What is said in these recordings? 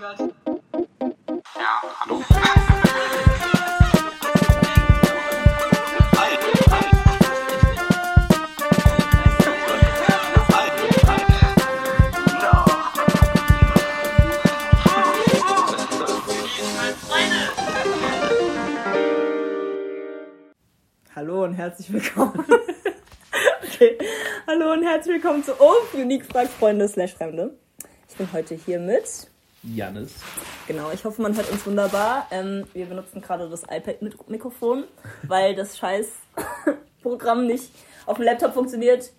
Ja, hallo. Hallo und herzlich willkommen. okay. Hallo und herzlich willkommen zu Unique Fragt Freunde slash Fremde. Ich bin heute hier mit. Jannis. Genau, ich hoffe, man hört uns wunderbar. Ähm, wir benutzen gerade das iPad-Mikrofon, weil das scheiß Programm nicht auf dem Laptop funktioniert.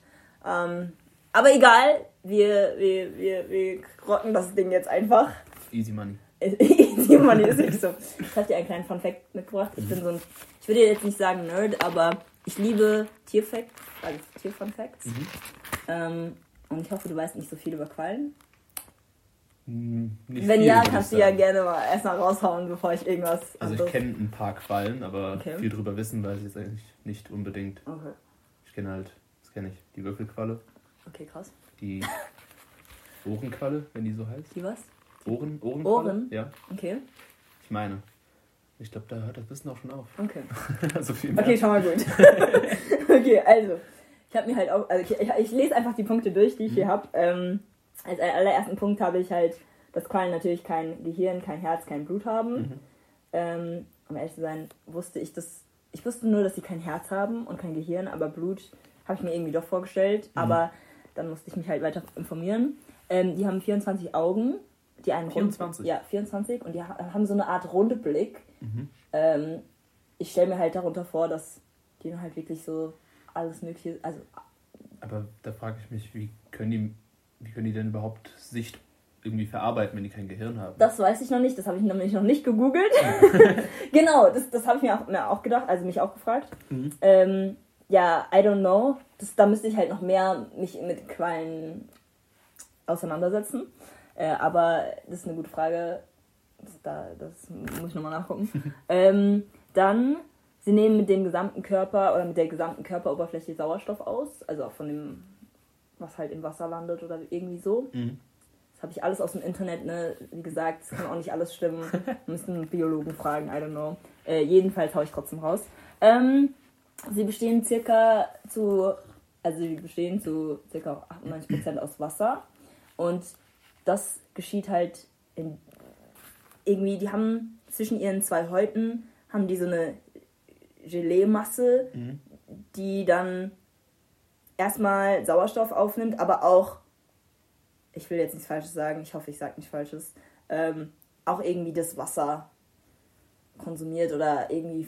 Ähm, aber egal, wir, wir, wir, wir rocken das Ding jetzt einfach. Easy Money. Easy Money ist nicht so. Ich habe dir einen kleinen Fun Fact mitgebracht. Ich bin so ein, ich würde jetzt nicht sagen Nerd, aber ich liebe Tierfacts, also Tierfun Facts. Ähm, und ich hoffe, du weißt nicht so viel über Quallen. Hm, nicht Wenn viel, ja, kannst du ja gerne mal erstmal raushauen, bevor ich irgendwas Also ich kenne ein paar Quallen, aber Okay. viel drüber wissen weiß ich jetzt eigentlich nicht unbedingt. Okay. Ich kenne halt, was kenne ich? Die Würfelqualle, okay, krass. die Ohrenqualle, wenn die so heißt. Die was? Ohren, Ohrenqualle? Ohren? Ja, Okay. ich meine. Ich glaube, da hört das Wissen auch schon auf. Okay. also viel mehr. Okay, schon mal gut. okay, also. Ich habe mir halt auch, also ich, ich, ich lese einfach die Punkte durch, die ich hier habe. Ähm, als allerersten Punkt habe ich halt, dass Quallen natürlich kein Gehirn, kein Herz, kein Blut haben. Mhm. Ähm, um ehrlich zu sein, wusste ich das. Ich wusste nur, dass sie kein Herz haben und kein Gehirn, aber Blut habe ich mir irgendwie doch vorgestellt. Mhm. Aber dann musste ich mich halt weiter informieren. Ähm, die haben 24 Augen, die einen rund- 24? ja, 24 und die ha- haben so eine Art Rundblick. Mhm. Ähm, ich stelle mir halt darunter vor, dass die halt wirklich so alles mögliche, also Aber da frage ich mich, wie können die, wie können die denn überhaupt Sicht irgendwie verarbeiten, wenn die kein Gehirn haben? das weiß ich noch nicht, das habe ich nämlich noch nicht gegoogelt. genau, das, das habe ich mir auch, mir auch gedacht, also mich auch gefragt. Mhm. Ähm, ja, I don't know. Das, da müsste ich halt noch mehr mich mit Quallen auseinandersetzen. Äh, aber das ist eine gute Frage. Das, da, das muss ich nochmal nachgucken. ähm, dann, sie nehmen mit dem gesamten Körper oder mit der gesamten Körperoberfläche Sauerstoff aus. Also auch von dem, was halt im Wasser landet oder irgendwie so. Mhm. Das habe ich alles aus dem Internet, ne? Wie gesagt, es kann auch nicht alles stimmen. Müssen Biologen fragen, I don't know. Äh, jedenfalls haue ich trotzdem raus. Ähm, sie bestehen circa zu, also sie bestehen zu circa 98% aus Wasser. Und das geschieht halt in, irgendwie, die haben zwischen ihren zwei Häuten, haben die so eine Gelee-Masse, Mhm. die dann erstmal Sauerstoff aufnimmt, aber auch, ich will jetzt nichts Falsches sagen, ich hoffe, ich sage nichts Falsches, ähm, auch irgendwie das Wasser konsumiert oder irgendwie,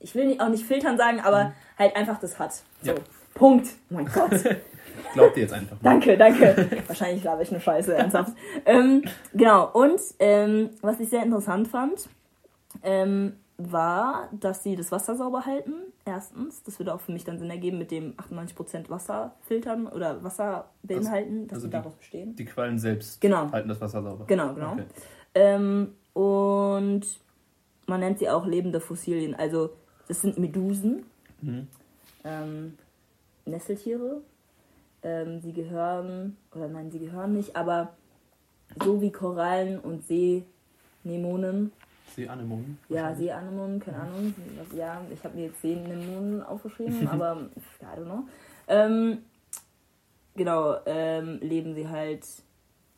ich will nicht- auch nicht filtern sagen, aber halt einfach das hat. So, Ja. Punkt. Oh mein Gott. Glaubt ihr jetzt einfach mal. Danke, danke. Wahrscheinlich laber ich nur Scheiße, ernsthaft. ähm, genau, und ähm, was ich sehr interessant fand, ähm, war, dass sie das Wasser sauber halten. Erstens, das würde auch für mich dann Sinn ergeben mit dem 98% Wasser filtern oder Wasser beinhalten, dass also sie die- daraus bestehen. Die Quallen selbst Genau. halten das Wasser sauber. Genau, genau. Okay. Ähm, und man nennt sie auch lebende Fossilien. Also, das sind Medusen, Mhm. ähm, Nesseltiere. Ähm, sie gehören, oder nein, sie gehören nicht, aber so wie Korallen und Seenemonen, Seeanemonen? ja. Seeanemonen, keine Ahnung, ja, ich habe mir jetzt Seenemonen aufgeschrieben, aber I don't know. Ähm, genau, ähm, leben sie halt,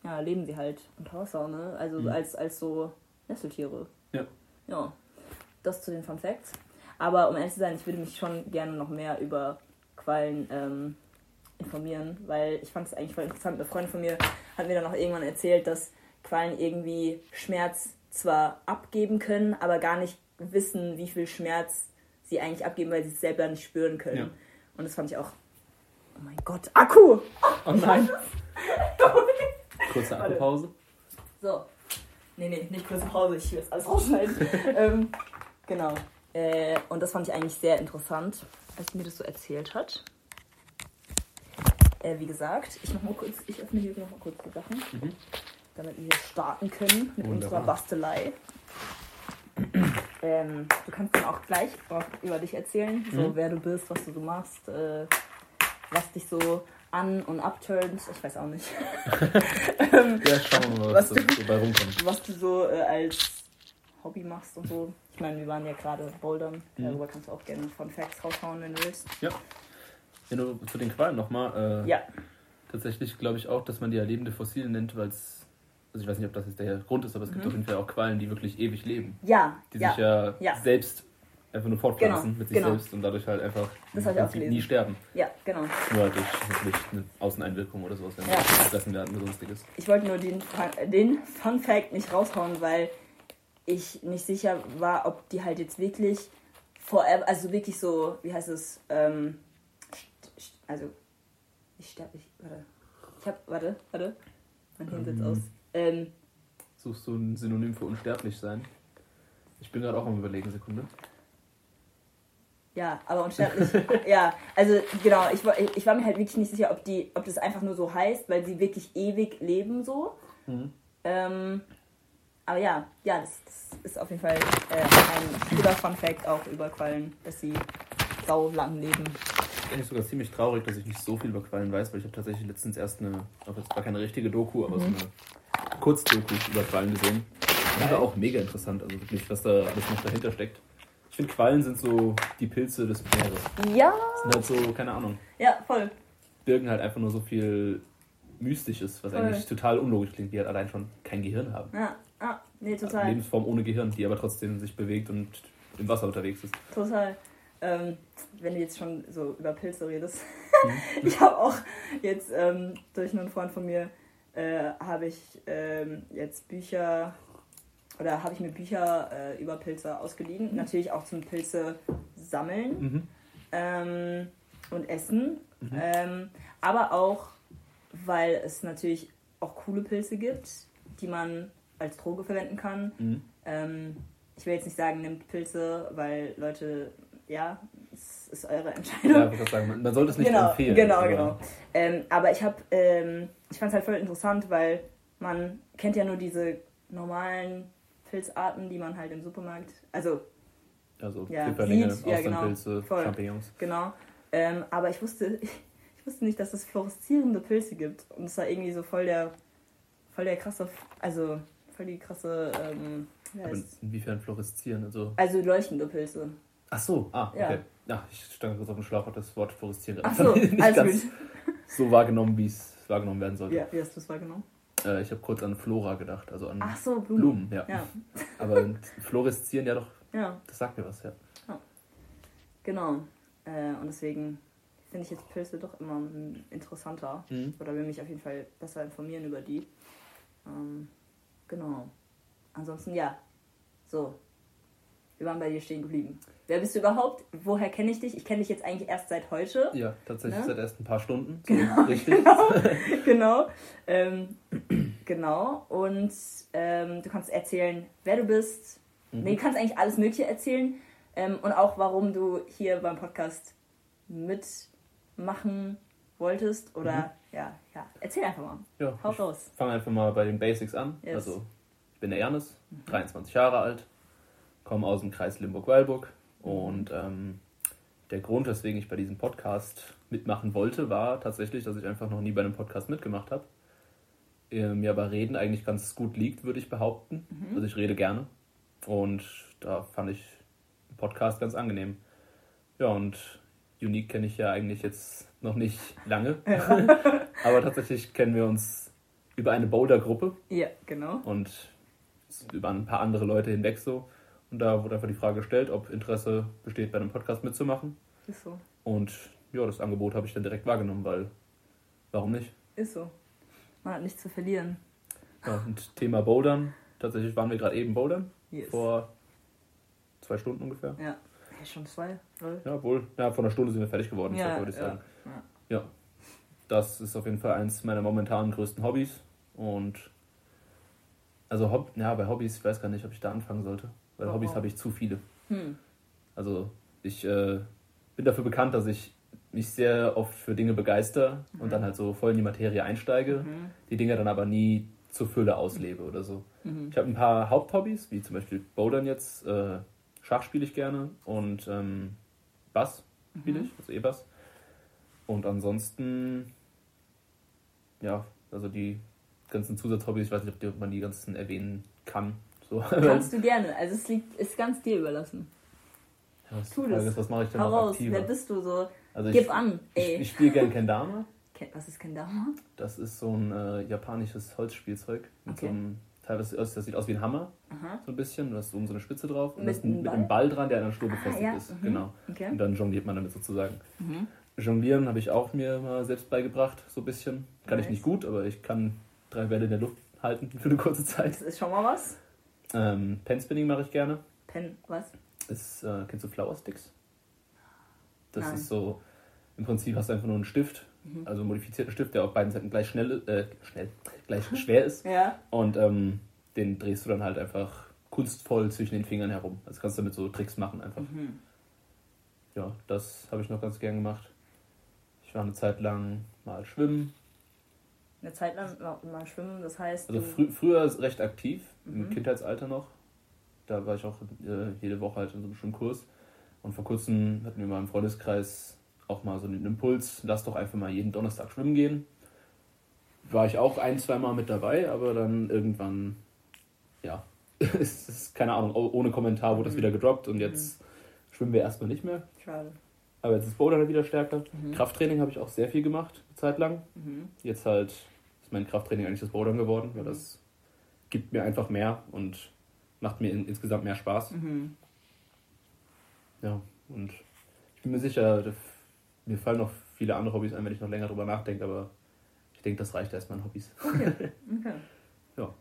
ja, leben sie halt unter Wasser, ne? Also Mhm. als, als so Nesseltiere. Ja. Ja, das zu den Fun Facts. Aber um ehrlich zu sein, ich würde mich schon gerne noch mehr über Quallen ähm, informieren, weil ich fand es eigentlich voll interessant. Eine Freundin von mir hat mir dann auch irgendwann erzählt, dass Quallen irgendwie Schmerz zwar abgeben können, aber gar nicht wissen, wie viel Schmerz sie eigentlich abgeben, weil sie es selber nicht spüren können. Ja. Und das fand ich auch. Oh mein Gott, Akku! Oh nein. Kurze. Akkupause. So. Nee, nee, nicht kurze Pause, ich will jetzt alles rausschneiden. ähm, genau. Äh, und das fand ich eigentlich sehr interessant, als sie mir das so erzählt hat. Äh, wie gesagt, ich mach mal kurz, ich öffne hier noch mal kurz die Sachen, Mhm. Damit wir starten können mit Wunderbar. unserer Bastelei. ähm, du kannst dann auch gleich über dich erzählen, so Mhm. wer du bist, was du so machst, äh, was dich so An- und Upturns, ich weiß auch nicht. Ja, schauen wir mal, was, Was da so bei rumkommt. Was du so äh, als Hobby machst und so. Ich meine, wir waren ja gerade bouldern. Mhm. Darüber kannst du auch gerne von Facts raushauen, wenn du willst. Ja. Ja, nur zu den Qualen nochmal. Äh, Ja. Tatsächlich glaube ich auch, dass man die ja lebende Fossilien nennt, weil es. Also ich weiß nicht, ob das jetzt der Grund ist, aber es gibt Mhm. auf jeden Fall auch Quallen, die wirklich ewig leben. Ja, Die ja. sich ja, Ja. selbst einfach nur fortpflanzen Genau, mit sich genau. selbst und dadurch halt einfach Das nie sterben. Ja, genau. Nur halt durch natürlich eine Außeneinwirkung oder sowas, wenn Ja. gefressen werden oder sonstiges. Ich wollte nur den, Fun- den Fun Fact nicht raushauen, weil ich nicht sicher war, ob die halt jetzt wirklich forever, also wirklich so, wie heißt es, ähm, also, ich sterbe, ich, warte, ich hab, warte, warte, mein Hirn sitzt Ähm. aus. Ähm, Suchst du ein Synonym für unsterblich sein? Ich bin gerade auch am überlegen, Sekunde. ja, aber unsterblich, ja, also genau, ich, war- ich war mir halt wirklich nicht sicher, ob die, ob das einfach nur so heißt, weil sie wirklich ewig leben so. Mhm. Ähm, aber ja, ja, das, das ist auf jeden Fall äh, ein cooler Fun Fact auch über Quallen, dass sie sau lang leben. Bin ich sogar ziemlich traurig, dass ich nicht so viel über Quallen weiß, weil ich habe tatsächlich letztens erst eine, auch jetzt war keine richtige Doku, aber so Mhm. eine Kurzdoku über Quallen gesehen. Die war auch mega interessant, also wirklich, was da alles noch dahinter steckt. Ich finde, Quallen sind so die Pilze des Meeres. Ja, Sind halt so, keine Ahnung, ja, voll. birgen halt einfach nur so viel Mystisches, was Voll. eigentlich total unlogisch klingt, die halt allein schon kein Gehirn haben. Ja, ah, nee, Eine total. Lebensform ohne Gehirn, die aber trotzdem sich bewegt und im Wasser unterwegs ist. Total. Ähm, wenn du jetzt schon so über Pilze redest. Mhm. ich habe auch jetzt ähm, durch einen Freund von mir äh, habe ich ähm, jetzt Bücher oder habe ich mir Bücher äh, über Pilze ausgeliehen. Natürlich auch zum Pilze sammeln. Mhm. ähm, und Essen. Mhm. Ähm, aber auch, weil es natürlich auch coole Pilze gibt, die man als Droge verwenden kann. Mhm. Ähm, ich will jetzt nicht sagen, nimmt Pilze, weil Leute, ja, es ist eure Entscheidung. Ja, ich sagen, man, man sollte es nicht genau, empfehlen. genau, aber- genau. Ähm, aber ich habe, ähm, ich fand es halt voll interessant, weil man kennt ja nur diese normalen Pilzarten, die man halt im Supermarkt, also Also Ja, Pfifferlinge, ja, genau, voll. Champignons. Genau. Ähm, aber ich wusste, ich wusste nicht, dass es fluoreszierende Pilze gibt. Und es war irgendwie so voll der, voll der krasse, also voll die krasse, ähm, inwiefern fluoreszieren? Also, also leuchtende Pilze. ach so, ah, Ja. okay. Ja, ich stand kurz auf dem Schlauch, habe das Wort fluoreszieren Ach so, nicht alles ganz gut. so wahrgenommen, wie es wahrgenommen werden sollte. Ja, wie hast du es wahrgenommen? Äh, ich habe kurz an Flora gedacht, also an Ach so, Blumen. Blumen, ja. Ja, Aber fluoreszieren, ja doch, ja, das sagt mir was, ja. genau. Äh, und deswegen finde ich jetzt Pilze doch immer mm, interessanter. Mhm. Oder will mich auf jeden Fall besser informieren über die. Ähm, genau. Ansonsten ja. So. Wir waren bei dir stehen geblieben. Wer bist du überhaupt? Woher kenne ich dich? Ich kenne dich jetzt eigentlich erst seit heute. Ja, tatsächlich Ne? seit erst ein paar Stunden. So Genau, richtig. genau. Ähm, genau. Und ähm, du kannst erzählen, wer du bist. Mhm. Nee, du kannst eigentlich alles Mögliche erzählen. Ähm, und auch, warum du hier beim Podcast mitmachen wolltest. Oder ja, ja. Erzähl einfach mal. Ja, Hau raus. fange einfach mal bei den Basics an. Yes. Also, ich bin der Ernest, 23 Jahre alt, komme aus dem Kreis Limburg-Weilburg und ähm, der Grund, weswegen ich bei diesem Podcast mitmachen wollte, war tatsächlich, dass ich einfach noch nie bei einem Podcast mitgemacht habe. Mir aber Reden eigentlich ganz gut liegt, würde ich behaupten. Also ich rede gerne und da fand ich den Podcast ganz angenehm. Ja, und Unique kenne ich ja eigentlich jetzt noch nicht lange, aber tatsächlich kennen wir uns über eine Boulder-Gruppe Ja, genau. und über ein paar andere Leute hinweg so. Und da wurde einfach die Frage gestellt, ob Interesse besteht, bei einem Podcast mitzumachen. Ist so. Und ja, das Angebot habe ich dann direkt wahrgenommen, weil warum nicht? Ist so. Man hat nichts zu verlieren. Ja, und Thema Bouldern. Tatsächlich waren wir gerade eben Bouldern, Yes. vor zwei Stunden ungefähr. Ja. Hey, schon zwei? Lol. Ja, wohl. Ja, vor einer Stunde sind wir fertig geworden, Ja, würde ich ja, sagen. ja. Ja. Das ist auf jeden Fall eins meiner momentanen größten Hobbys. Und also Hob ja, bei Hobbys, ich weiß gar nicht, ob ich da anfangen sollte. Weil Warum? Hobbys habe ich zu viele. Hm. Also ich äh, bin dafür bekannt, dass ich mich sehr oft für Dinge begeister und dann halt so voll in die Materie einsteige, Mhm. die Dinge dann aber nie zur Fülle auslebe oder so. Mhm. Ich habe ein paar Haupthobbys, wie zum Beispiel Bouldern jetzt, äh, Schach spiele ich gerne und ähm, Bass spiele Mhm. ich, also E-Bass. Und ansonsten, ja, also die ganzen Zusatzhobbys, ich weiß nicht, ob man die ganzen erwähnen kann. So. Kannst du gerne. Also es liegt, ist ganz dir überlassen. Ja, was, Tu das. ist, was mache ich denn Hau noch aktiver? wer bist du so? Also Gib ich, an, ich, ey. ich spiele gern Kendama. Ken- Was ist Kendama? Das ist so ein äh, japanisches Holzspielzeug. Mit Okay. so einem, teilweise, das sieht aus wie ein Hammer, Aha. so ein bisschen. Du hast oben so eine Spitze drauf. Und Mit das einem mit einem Ball dran, der an der Schnur Ah, befestigt ja. ist. Mhm. Genau. Okay. Und dann jongliert man damit sozusagen. Mhm. Jonglieren habe ich auch mir mal selbst beigebracht, so ein bisschen. Kann ich Nice. nicht gut, aber ich kann drei Bälle in der Luft halten für eine kurze Zeit. Das ist schon mal was. Ähm, Penspinning mache ich gerne. Pen, was? Ist, äh, kennst du Flower Sticks? Das Nein. ist so, im Prinzip hast du einfach nur einen Stift, Mhm. also einen modifizierten Stift, der auf beiden Seiten gleich schnell, äh, schnell, gleich schwer ist. Ja. Und ähm, den drehst du dann halt einfach kunstvoll zwischen den Fingern herum. Also kannst du damit so Tricks machen einfach. Mhm. Ja, das habe ich noch ganz gern gemacht. Ich war eine Zeit lang mal schwimmen. Eine Zeit lang mal, mal schwimmen, das heißt. Also frü früher recht aktiv, im Mhm. Kindheitsalter noch. Da war ich auch äh, jede Woche halt in so einem Schwimmkurs. Und vor kurzem hatten wir mal im Freundeskreis auch mal so einen Impuls, lass doch einfach mal jeden Donnerstag schwimmen gehen. War ich auch ein, zwei Mal mit dabei, aber dann irgendwann, ja, es ist keine Ahnung, oh- ohne Kommentar wurde das Mhm. wieder gedroppt und jetzt schwimmen wir erstmal nicht mehr. Schade. Aber jetzt ist Bouldern wieder stärker. Mhm. Krafttraining habe ich auch sehr viel gemacht, eine Zeit lang. Mhm. Jetzt halt mein Krafttraining eigentlich das Bouldern geworden, weil das gibt mir einfach mehr und macht mir in, insgesamt mehr Spaß. Mhm. Ja, und ich bin mir sicher, mir fallen noch viele andere Hobbys ein, wenn ich noch länger drüber nachdenke, aber ich denke, das reicht erstmal an Hobbys. Okay. okay. Ja.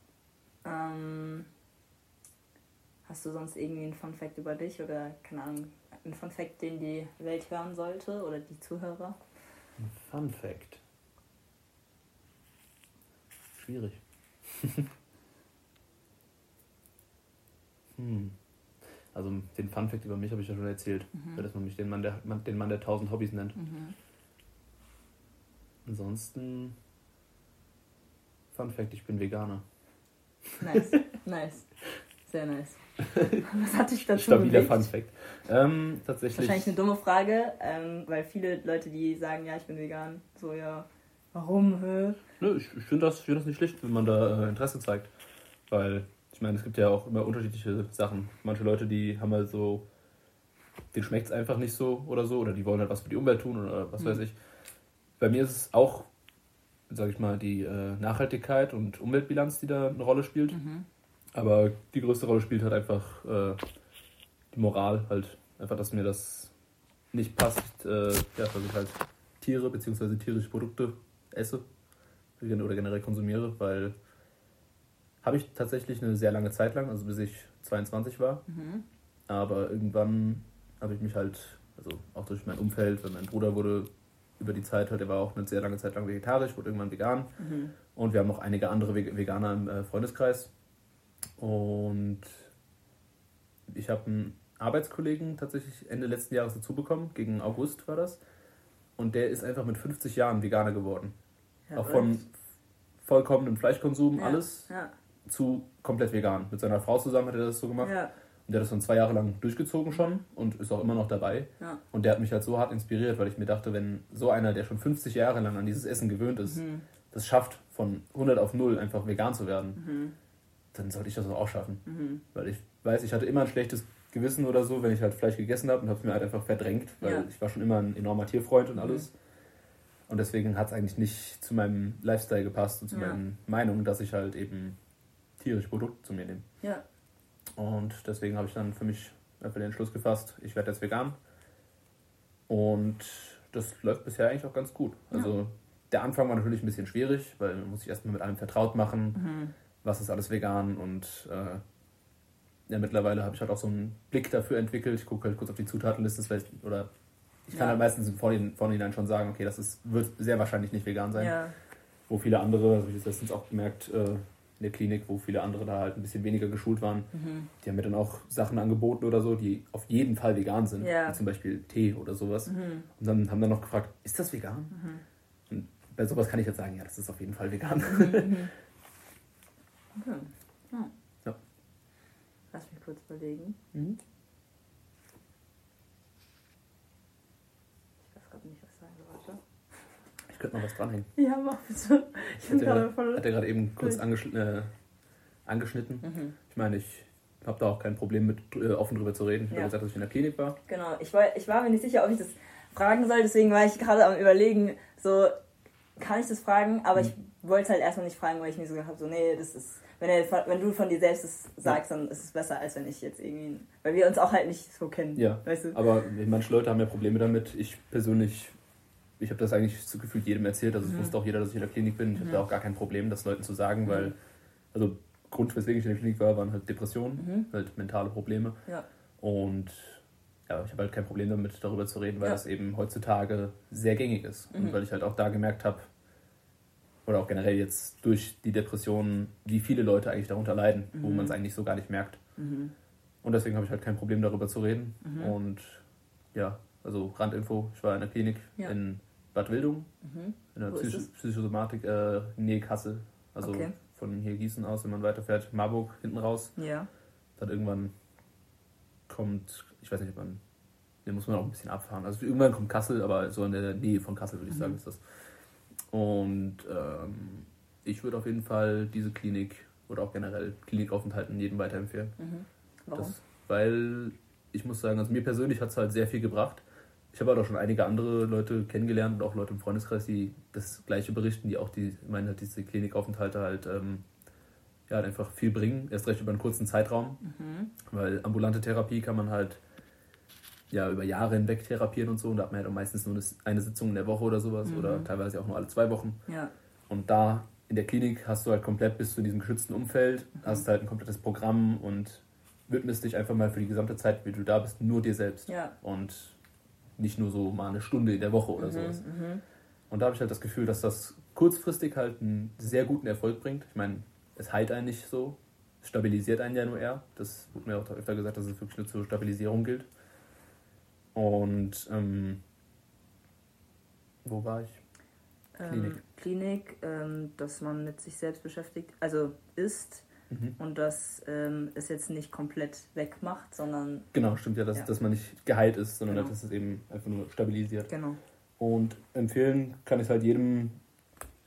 Ähm, hast du sonst irgendwie einen Fun Fact über dich oder keine Ahnung, einen Fun Fact, den die Welt hören sollte oder die Zuhörer? Fun Fact. Schwierig. hm. Also den Fun Fact über mich habe ich ja schon erzählt, Mhm. dass man mich den Mann der, den Mann der tausend Hobbys nennt. Mhm. Ansonsten Fun Fact, ich bin Veganer. Nice, nice. Sehr nice. Was hat dich dazu Stabiler bewegt? Fun Fact. Ähm, tatsächlich. Wahrscheinlich eine dumme Frage, ähm, weil viele Leute, die sagen, ja, ich bin vegan, so ja, warum? Hä? Nö, ich, ich finde das, ich find das nicht schlecht, wenn man da äh, Interesse zeigt. Weil, ich meine, es gibt ja auch immer unterschiedliche Sachen. Manche Leute, die haben halt so, denen schmeckt es einfach nicht so oder so, oder die wollen halt was für die Umwelt tun oder was Mhm. weiß ich. Bei mir ist es auch, sage ich mal, die äh, Nachhaltigkeit und Umweltbilanz, die da eine Rolle spielt. Mhm. Aber die größte Rolle spielt halt einfach äh, die Moral, halt einfach, dass mir das nicht passt, äh, ja, dass ich halt Tiere bzw. tierische Produkte esse oder generell konsumiere, weil habe ich tatsächlich eine sehr lange Zeit lang, also bis ich 22 war, Mhm. aber irgendwann habe ich mich halt, also auch durch mein Umfeld, weil mein Bruder wurde über die Zeit, halt, der war auch eine sehr lange Zeit lang vegetarisch, wurde irgendwann vegan Mhm. und wir haben noch einige andere Ve- Veganer im äh, Freundeskreis. Und ich habe einen Arbeitskollegen tatsächlich Ende letzten Jahres dazu bekommen, gegen August war das. Und der ist einfach mit 50 Jahren Veganer geworden. Ja, auch von vollkommenem Fleischkonsum, Ja, alles, Ja, zu komplett vegan. Mit seiner Frau zusammen hat er das so gemacht. ja, Und der hat das dann zwei Jahre lang durchgezogen schon und ist auch immer noch dabei. Und der hat mich halt so hart inspiriert, weil ich mir dachte, wenn so einer, der schon 50 Jahre lang an dieses Essen gewöhnt ist, Mhm. das schafft, von 100 auf 0 einfach vegan zu werden, Mhm. dann sollte ich das auch schaffen. Mhm. Weil ich weiß, ich hatte immer ein schlechtes Gewissen oder so, wenn ich halt Fleisch gegessen habe und habe es mir halt einfach verdrängt, weil ich war schon immer ein enormer Tierfreund und Mhm. alles. Und deswegen hat es eigentlich nicht zu meinem Lifestyle gepasst und zu Ja. meinen Meinungen, dass ich halt eben tierische Produkte zu mir nehme. Ja, Und deswegen habe ich dann für mich einfach den Entschluss gefasst, ich werde jetzt vegan. Und das läuft bisher eigentlich auch ganz gut. Also der Anfang war natürlich ein bisschen schwierig, weil man muss sich erstmal mit allem vertraut machen, Mhm. was ist alles vegan und äh, ja, mittlerweile habe ich halt auch so einen Blick dafür entwickelt. Ich gucke halt kurz auf die Zutatenliste vielleicht, oder ich kann Ja. halt meistens im Vorhinein, Vorhinein schon sagen, okay, das ist, wird sehr wahrscheinlich nicht vegan sein. ja, Wo viele andere, habe ich jetzt letztens auch gemerkt, äh, in der Klinik, wo viele andere da halt ein bisschen weniger geschult waren, mhm. die haben mir dann auch Sachen angeboten oder so, die auf jeden Fall vegan sind. Ja. Wie zum Beispiel Tee oder sowas. Mhm. Und dann haben dann noch gefragt, ist das vegan? Mhm. Und bei sowas kann ich jetzt sagen, ja, das ist auf jeden Fall vegan. Mhm. Okay. Ja. Ja. Lass mich kurz überlegen. Mhm. Ich weiß gerade nicht, was ich sagen wollte. Ich könnte noch was dranhängen. Ja, mach bitte. Ich bin Hat er, gerade voll. hat er gerade eben kurz angeschnitten. Äh, angeschnitten. Mhm. Ich meine, ich habe da auch kein Problem mit, äh, offen drüber zu reden. Ich habe Ja. gesagt, dass ich in der Klinik war. Genau, ich war, ich war mir nicht sicher, ob ich das fragen soll, deswegen war ich gerade am überlegen, so, kann ich das fragen? Aber ich wollte es halt erstmal nicht fragen, weil ich mir so gedacht habe, so, nee, das ist, wenn, er, wenn du von dir selbst das sagst, dann ist es besser, als wenn ich jetzt irgendwie, weil wir uns auch halt nicht so kennen, Ja. weißt du? Aber manche Leute haben ja Probleme damit. Ich persönlich, ich habe das eigentlich so gefühlt jedem erzählt. Also es Mhm. wusste auch jeder, dass ich in der Klinik bin. Ich habe da auch gar kein Problem, das Leuten zu sagen, weil, also Grund, weswegen ich in der Klinik war, waren halt Depressionen, Mhm. halt mentale Probleme. Ja. Und ja, ich habe halt kein Problem damit, darüber zu reden, weil Ja. das eben heutzutage sehr gängig ist. Mhm. Und weil ich halt auch da gemerkt habe, oder auch generell jetzt durch die Depressionen, wie viele Leute eigentlich darunter leiden, wo Mhm. man es eigentlich so gar nicht merkt. Mhm. Und deswegen habe ich halt kein Problem darüber zu reden. Mhm. Und ja, also Randinfo, ich war in der Klinik Ja. in Bad Wildung, Mhm. in der es? Psychosomatik, äh, Nähe Kassel. Also Okay. von hier Gießen aus, wenn man weiterfährt, Marburg hinten raus. Ja. Dann irgendwann kommt, ich weiß nicht, ob man, den muss man auch ein bisschen abfahren. Also irgendwann kommt Kassel, aber so in der Nähe von Kassel würde ich Mhm. sagen, ist das. Und ähm, ich würde auf jeden Fall diese Klinik oder auch generell Klinikaufenthalten jedem weiterempfehlen. Mhm. Warum? Das, weil ich muss sagen, also mir persönlich hat es halt sehr viel gebracht. Ich habe halt auch schon einige andere Leute kennengelernt und auch Leute im Freundeskreis, die das gleiche berichten, die auch die meinen halt diese Klinikaufenthalte halt ähm, ja, halt einfach viel bringen, erst recht über einen kurzen Zeitraum, Mhm. weil ambulante Therapie kann man halt ja über Jahre hinweg therapieren und so und da hat man halt auch meistens nur eine- Sitzung in der Woche oder sowas Mhm. oder teilweise auch nur alle zwei Wochen. Ja. Und da in der Klinik hast du halt komplett bis zu diesem geschützten Umfeld, Mhm. hast halt ein komplettes Programm und widmest dich einfach mal für die gesamte Zeit, wie du da bist, nur dir selbst. Ja. Und nicht nur so mal eine Stunde in der Woche oder Mhm. sowas. Mhm. Und da habe ich halt das Gefühl, dass das kurzfristig halt einen sehr guten Erfolg bringt. Ich meine, es heilt einen nicht so, es stabilisiert einen ja nur eher. Das wurde mir auch öfter gesagt, dass es wirklich nur zur Stabilisierung gilt. Und ähm, wo war ich? Klinik. Ähm, Klinik, ähm, dass man mit sich selbst beschäftigt, also ist Mhm. und dass ähm, es jetzt nicht komplett wegmacht, sondern Genau, stimmt ja dass, Ja. dass man nicht geheilt ist, sondern Genau. dass es eben einfach nur stabilisiert. genau. Und empfehlen kann ich halt jedem,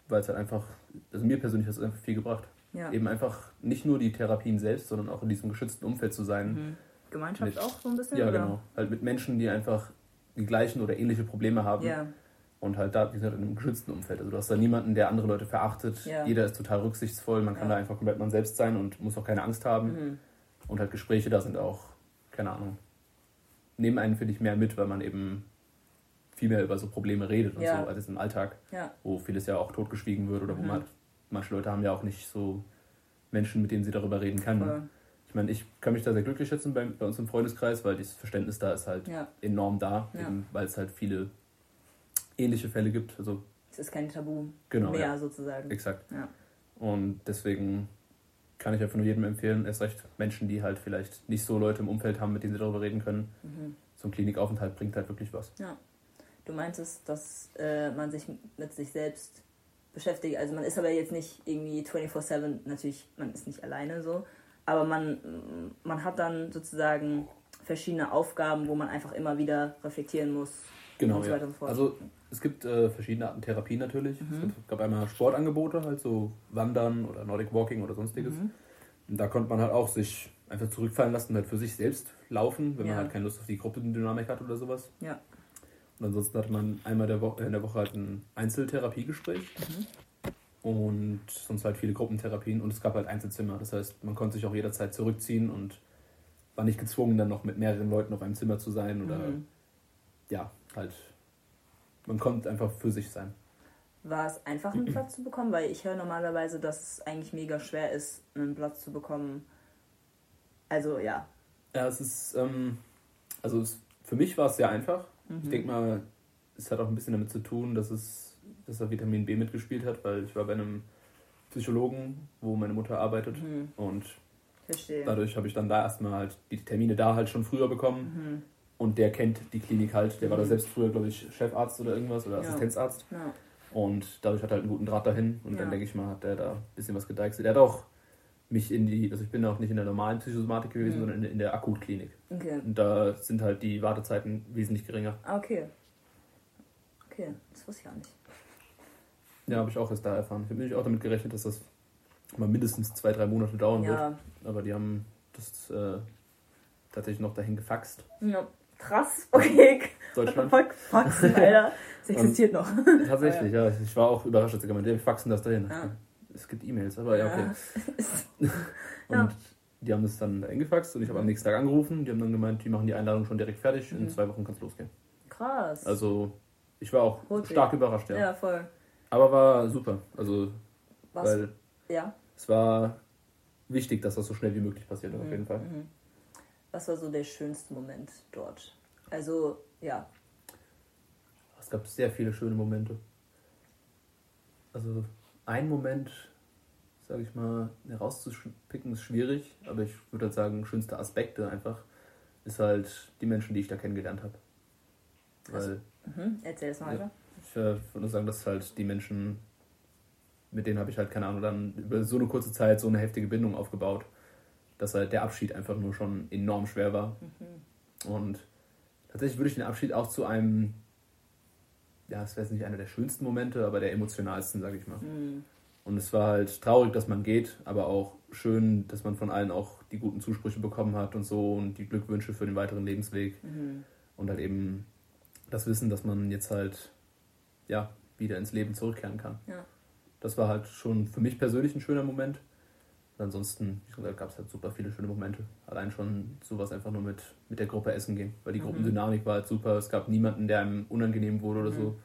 weil es halt einfach, also mir persönlich hat es einfach viel gebracht. Ja. Eben einfach nicht nur die Therapien selbst, sondern auch in diesem geschützten Umfeld zu sein. Mhm. Gemeinschaft Mit- auch so ein bisschen? Ja, oder? genau. Halt mit Menschen, die einfach die gleichen oder ähnliche Probleme haben. Ja, Und halt da, wie gesagt, in einem geschützten Umfeld. Also du hast da niemanden, der andere Leute verachtet. Ja. Jeder ist total rücksichtsvoll. Man kann Ja. da einfach komplett man selbst sein und muss auch keine Angst haben. mhm. Und halt Gespräche da sind auch, keine Ahnung, nehmen einen, finde ich, mehr mit, weil man eben viel mehr über so Probleme redet und Ja. so, als im Alltag, wo vieles ja auch totgeschwiegen wird oder wo Mhm. man, manche Leute haben ja auch nicht so Menschen, mit denen sie darüber reden können. voll. Ich meine, ich kann mich da sehr glücklich schätzen bei, bei uns im Freundeskreis, weil dieses Verständnis da ist halt enorm da, weil es halt viele ähnliche Fälle gibt. Also Es ist kein Tabu genau, mehr ja, sozusagen. exakt. Ja. Und deswegen kann ich einfach nur jedem empfehlen, erst recht Menschen, die halt vielleicht nicht so Leute im Umfeld haben, mit denen sie darüber reden können. Mhm. So ein Klinikaufenthalt bringt halt wirklich was. Du meintest, dass äh, man sich mit sich selbst beschäftigt. Also man ist aber jetzt nicht irgendwie 24-7, natürlich, man ist nicht alleine so, aber man, man hat dann sozusagen verschiedene Aufgaben, wo man einfach immer wieder reflektieren muss. Genau, Und so ja. weiter und so fort. Also es gibt äh, verschiedene Arten Therapien natürlich. Mhm. Es gab einmal Sportangebote, halt so Wandern oder Nordic Walking oder sonstiges. Mhm. Und da konnte man halt auch sich einfach zurückfallen lassen und halt für sich selbst laufen, wenn Ja. man halt keine Lust auf die Gruppendynamik hat oder sowas. Ja. Und ansonsten hatte man einmal der Wo in der Woche halt ein Einzeltherapiegespräch Mhm. und sonst halt viele Gruppentherapien und es gab halt Einzelzimmer. Das heißt, man konnte sich auch jederzeit zurückziehen und war nicht gezwungen, dann noch mit mehreren Leuten auf einem Zimmer zu sein oder Mhm. ja, halt. Man konnte einfach für sich sein. War es einfach, einen Platz zu bekommen? Weil ich höre normalerweise, dass es eigentlich mega schwer ist, einen Platz zu bekommen. Also ja. Ja, es ist, ähm, also es, für mich war es sehr einfach. Mhm. Ich denke mal, es hat auch ein bisschen damit zu tun, dass es, dass er Vitamin B mitgespielt hat, weil ich war bei einem Psychologen, wo meine Mutter arbeitet Mhm. und Verstehe. dadurch habe ich dann da erstmal halt die Termine da halt schon früher bekommen Mhm. Und der kennt die Klinik halt, der war da Mhm. selbst früher, glaube ich, Chefarzt oder irgendwas oder Ja. Assistenzarzt Ja. und dadurch hat er halt einen guten Draht dahin und Ja. dann denke ich mal, hat der da ein bisschen was gedeichselt. Der hat auch mich in die, also ich bin auch nicht in der normalen Psychosomatik gewesen, Mhm. sondern in, in der Akutklinik. Okay. Und da sind halt die Wartezeiten wesentlich geringer. Ah, okay. Okay, das wusste ich gar nicht. Ja, habe ich auch erst da erfahren. Ich habe nämlich auch damit gerechnet, dass das mal mindestens zwei, drei Monate dauern Ja. wird. Aber die haben das äh, tatsächlich noch dahin gefaxt. Ja. Krass, okay. Deutschland. Fuck, Faxen, Alter. Es existiert noch. Tatsächlich, ja. Ich war auch überrascht, als sie gemeint wir faxen das dahin. Ja. Es gibt E-Mails, aber ja, okay. Und Ja. die haben das dann dahin gefaxt und ich habe am nächsten Tag angerufen. Die haben dann gemeint, die machen die Einladung schon direkt fertig. In Mhm. zwei Wochen kann es losgehen. Krass. Also, ich war auch Holt stark überrascht, ja. ja. voll. Aber war super. Also, Was? weil ja. es war wichtig, dass das so schnell wie möglich passiert, auf Mhm, jeden Fall. mhm. Was war so der schönste Moment dort? Also, ja. Es gab sehr viele schöne Momente. Also ein Moment, sage ich mal, herauszupicken ist schwierig, aber ich würde halt sagen, schönste Aspekte einfach ist halt die Menschen, die ich da kennengelernt habe. Weil Mhm. Erzähl es mal Ja. weiter. ich äh, würde nur sagen, dass halt die Menschen, mit denen habe ich halt, keine Ahnung, dann über so eine kurze Zeit so eine heftige Bindung aufgebaut, dass halt der Abschied einfach nur schon enorm schwer war. Mhm. Und tatsächlich würde ich den Abschied auch zu einem, ja, es wäre jetzt nicht einer der schönsten Momente, aber der emotionalsten, sage ich mal. Mhm. Und es war halt traurig, dass man geht, aber auch schön, dass man von allen auch die guten Zusprüche bekommen hat und so und die Glückwünsche für den weiteren Lebensweg Mhm. und halt eben das Wissen, dass man jetzt halt, ja, wieder ins Leben zurückkehren kann. Ja. Das war halt schon für mich persönlich ein schöner Moment. Und ansonsten, wie gesagt, gab es halt super viele schöne Momente. Allein schon sowas einfach nur mit, mit der Gruppe essen gehen, weil die Mhm. Gruppendynamik war halt super. Es gab niemanden, der einem unangenehm wurde oder so.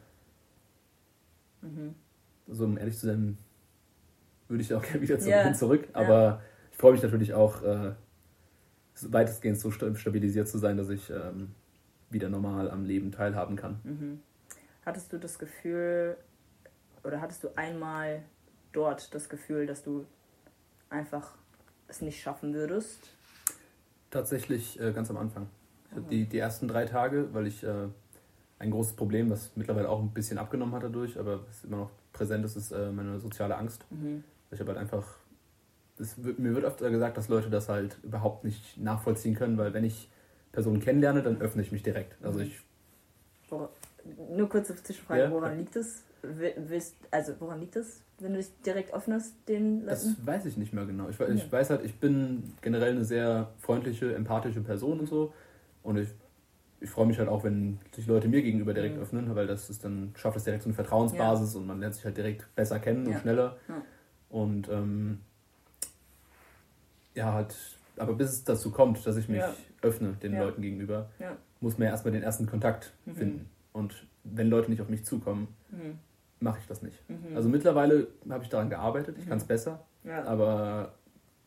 Mhm. Also um ehrlich zu sein, würde ich auch gerne wieder zu Ja. hin zurück. Ja. Aber ich freue mich natürlich auch, äh, weitestgehend so sta- stabilisiert zu sein, dass ich ähm, wieder normal am Leben teilhaben kann. Mhm. Hattest du das Gefühl, oder hattest du einmal dort das Gefühl, dass du einfach es nicht schaffen würdest? Tatsächlich äh, ganz am Anfang. Mhm. die, die ersten drei Tage, weil ich äh, ein großes Problem, was mittlerweile auch ein bisschen abgenommen hat dadurch, aber was immer noch präsent ist, ist äh, meine soziale Angst. Mhm. Ich habe halt einfach, es wird, mir wird öfter gesagt, dass Leute das halt überhaupt nicht nachvollziehen können, weil wenn ich Personen kennenlerne, dann öffne ich mich direkt. Also Mhm. ich, Wor- Nur kurze Zwischenfrage, Ja. woran liegt es? Willst, also woran liegt es, wenn du dich direkt öffnest den das Leuten? weiß ich nicht mehr genau. Ich, we- Nee. ich weiß halt, ich bin generell eine sehr freundliche, empathische Person und so. Und ich, ich freue mich halt auch, wenn sich Leute mir gegenüber direkt Mhm. öffnen, weil das ist dann schafft es direkt so eine Vertrauensbasis und man lernt sich halt direkt besser kennen Ja. und schneller. Ja. Und ähm, ja, halt, aber bis es dazu kommt, dass ich mich Ja. öffne den Ja. Leuten gegenüber, Ja. muss man ja erstmal den ersten Kontakt Mhm. finden. Und wenn Leute nicht auf mich zukommen, Mhm. Mache ich das nicht. Mhm. Also mittlerweile habe ich daran gearbeitet, ich Mhm. kann es besser, ja. aber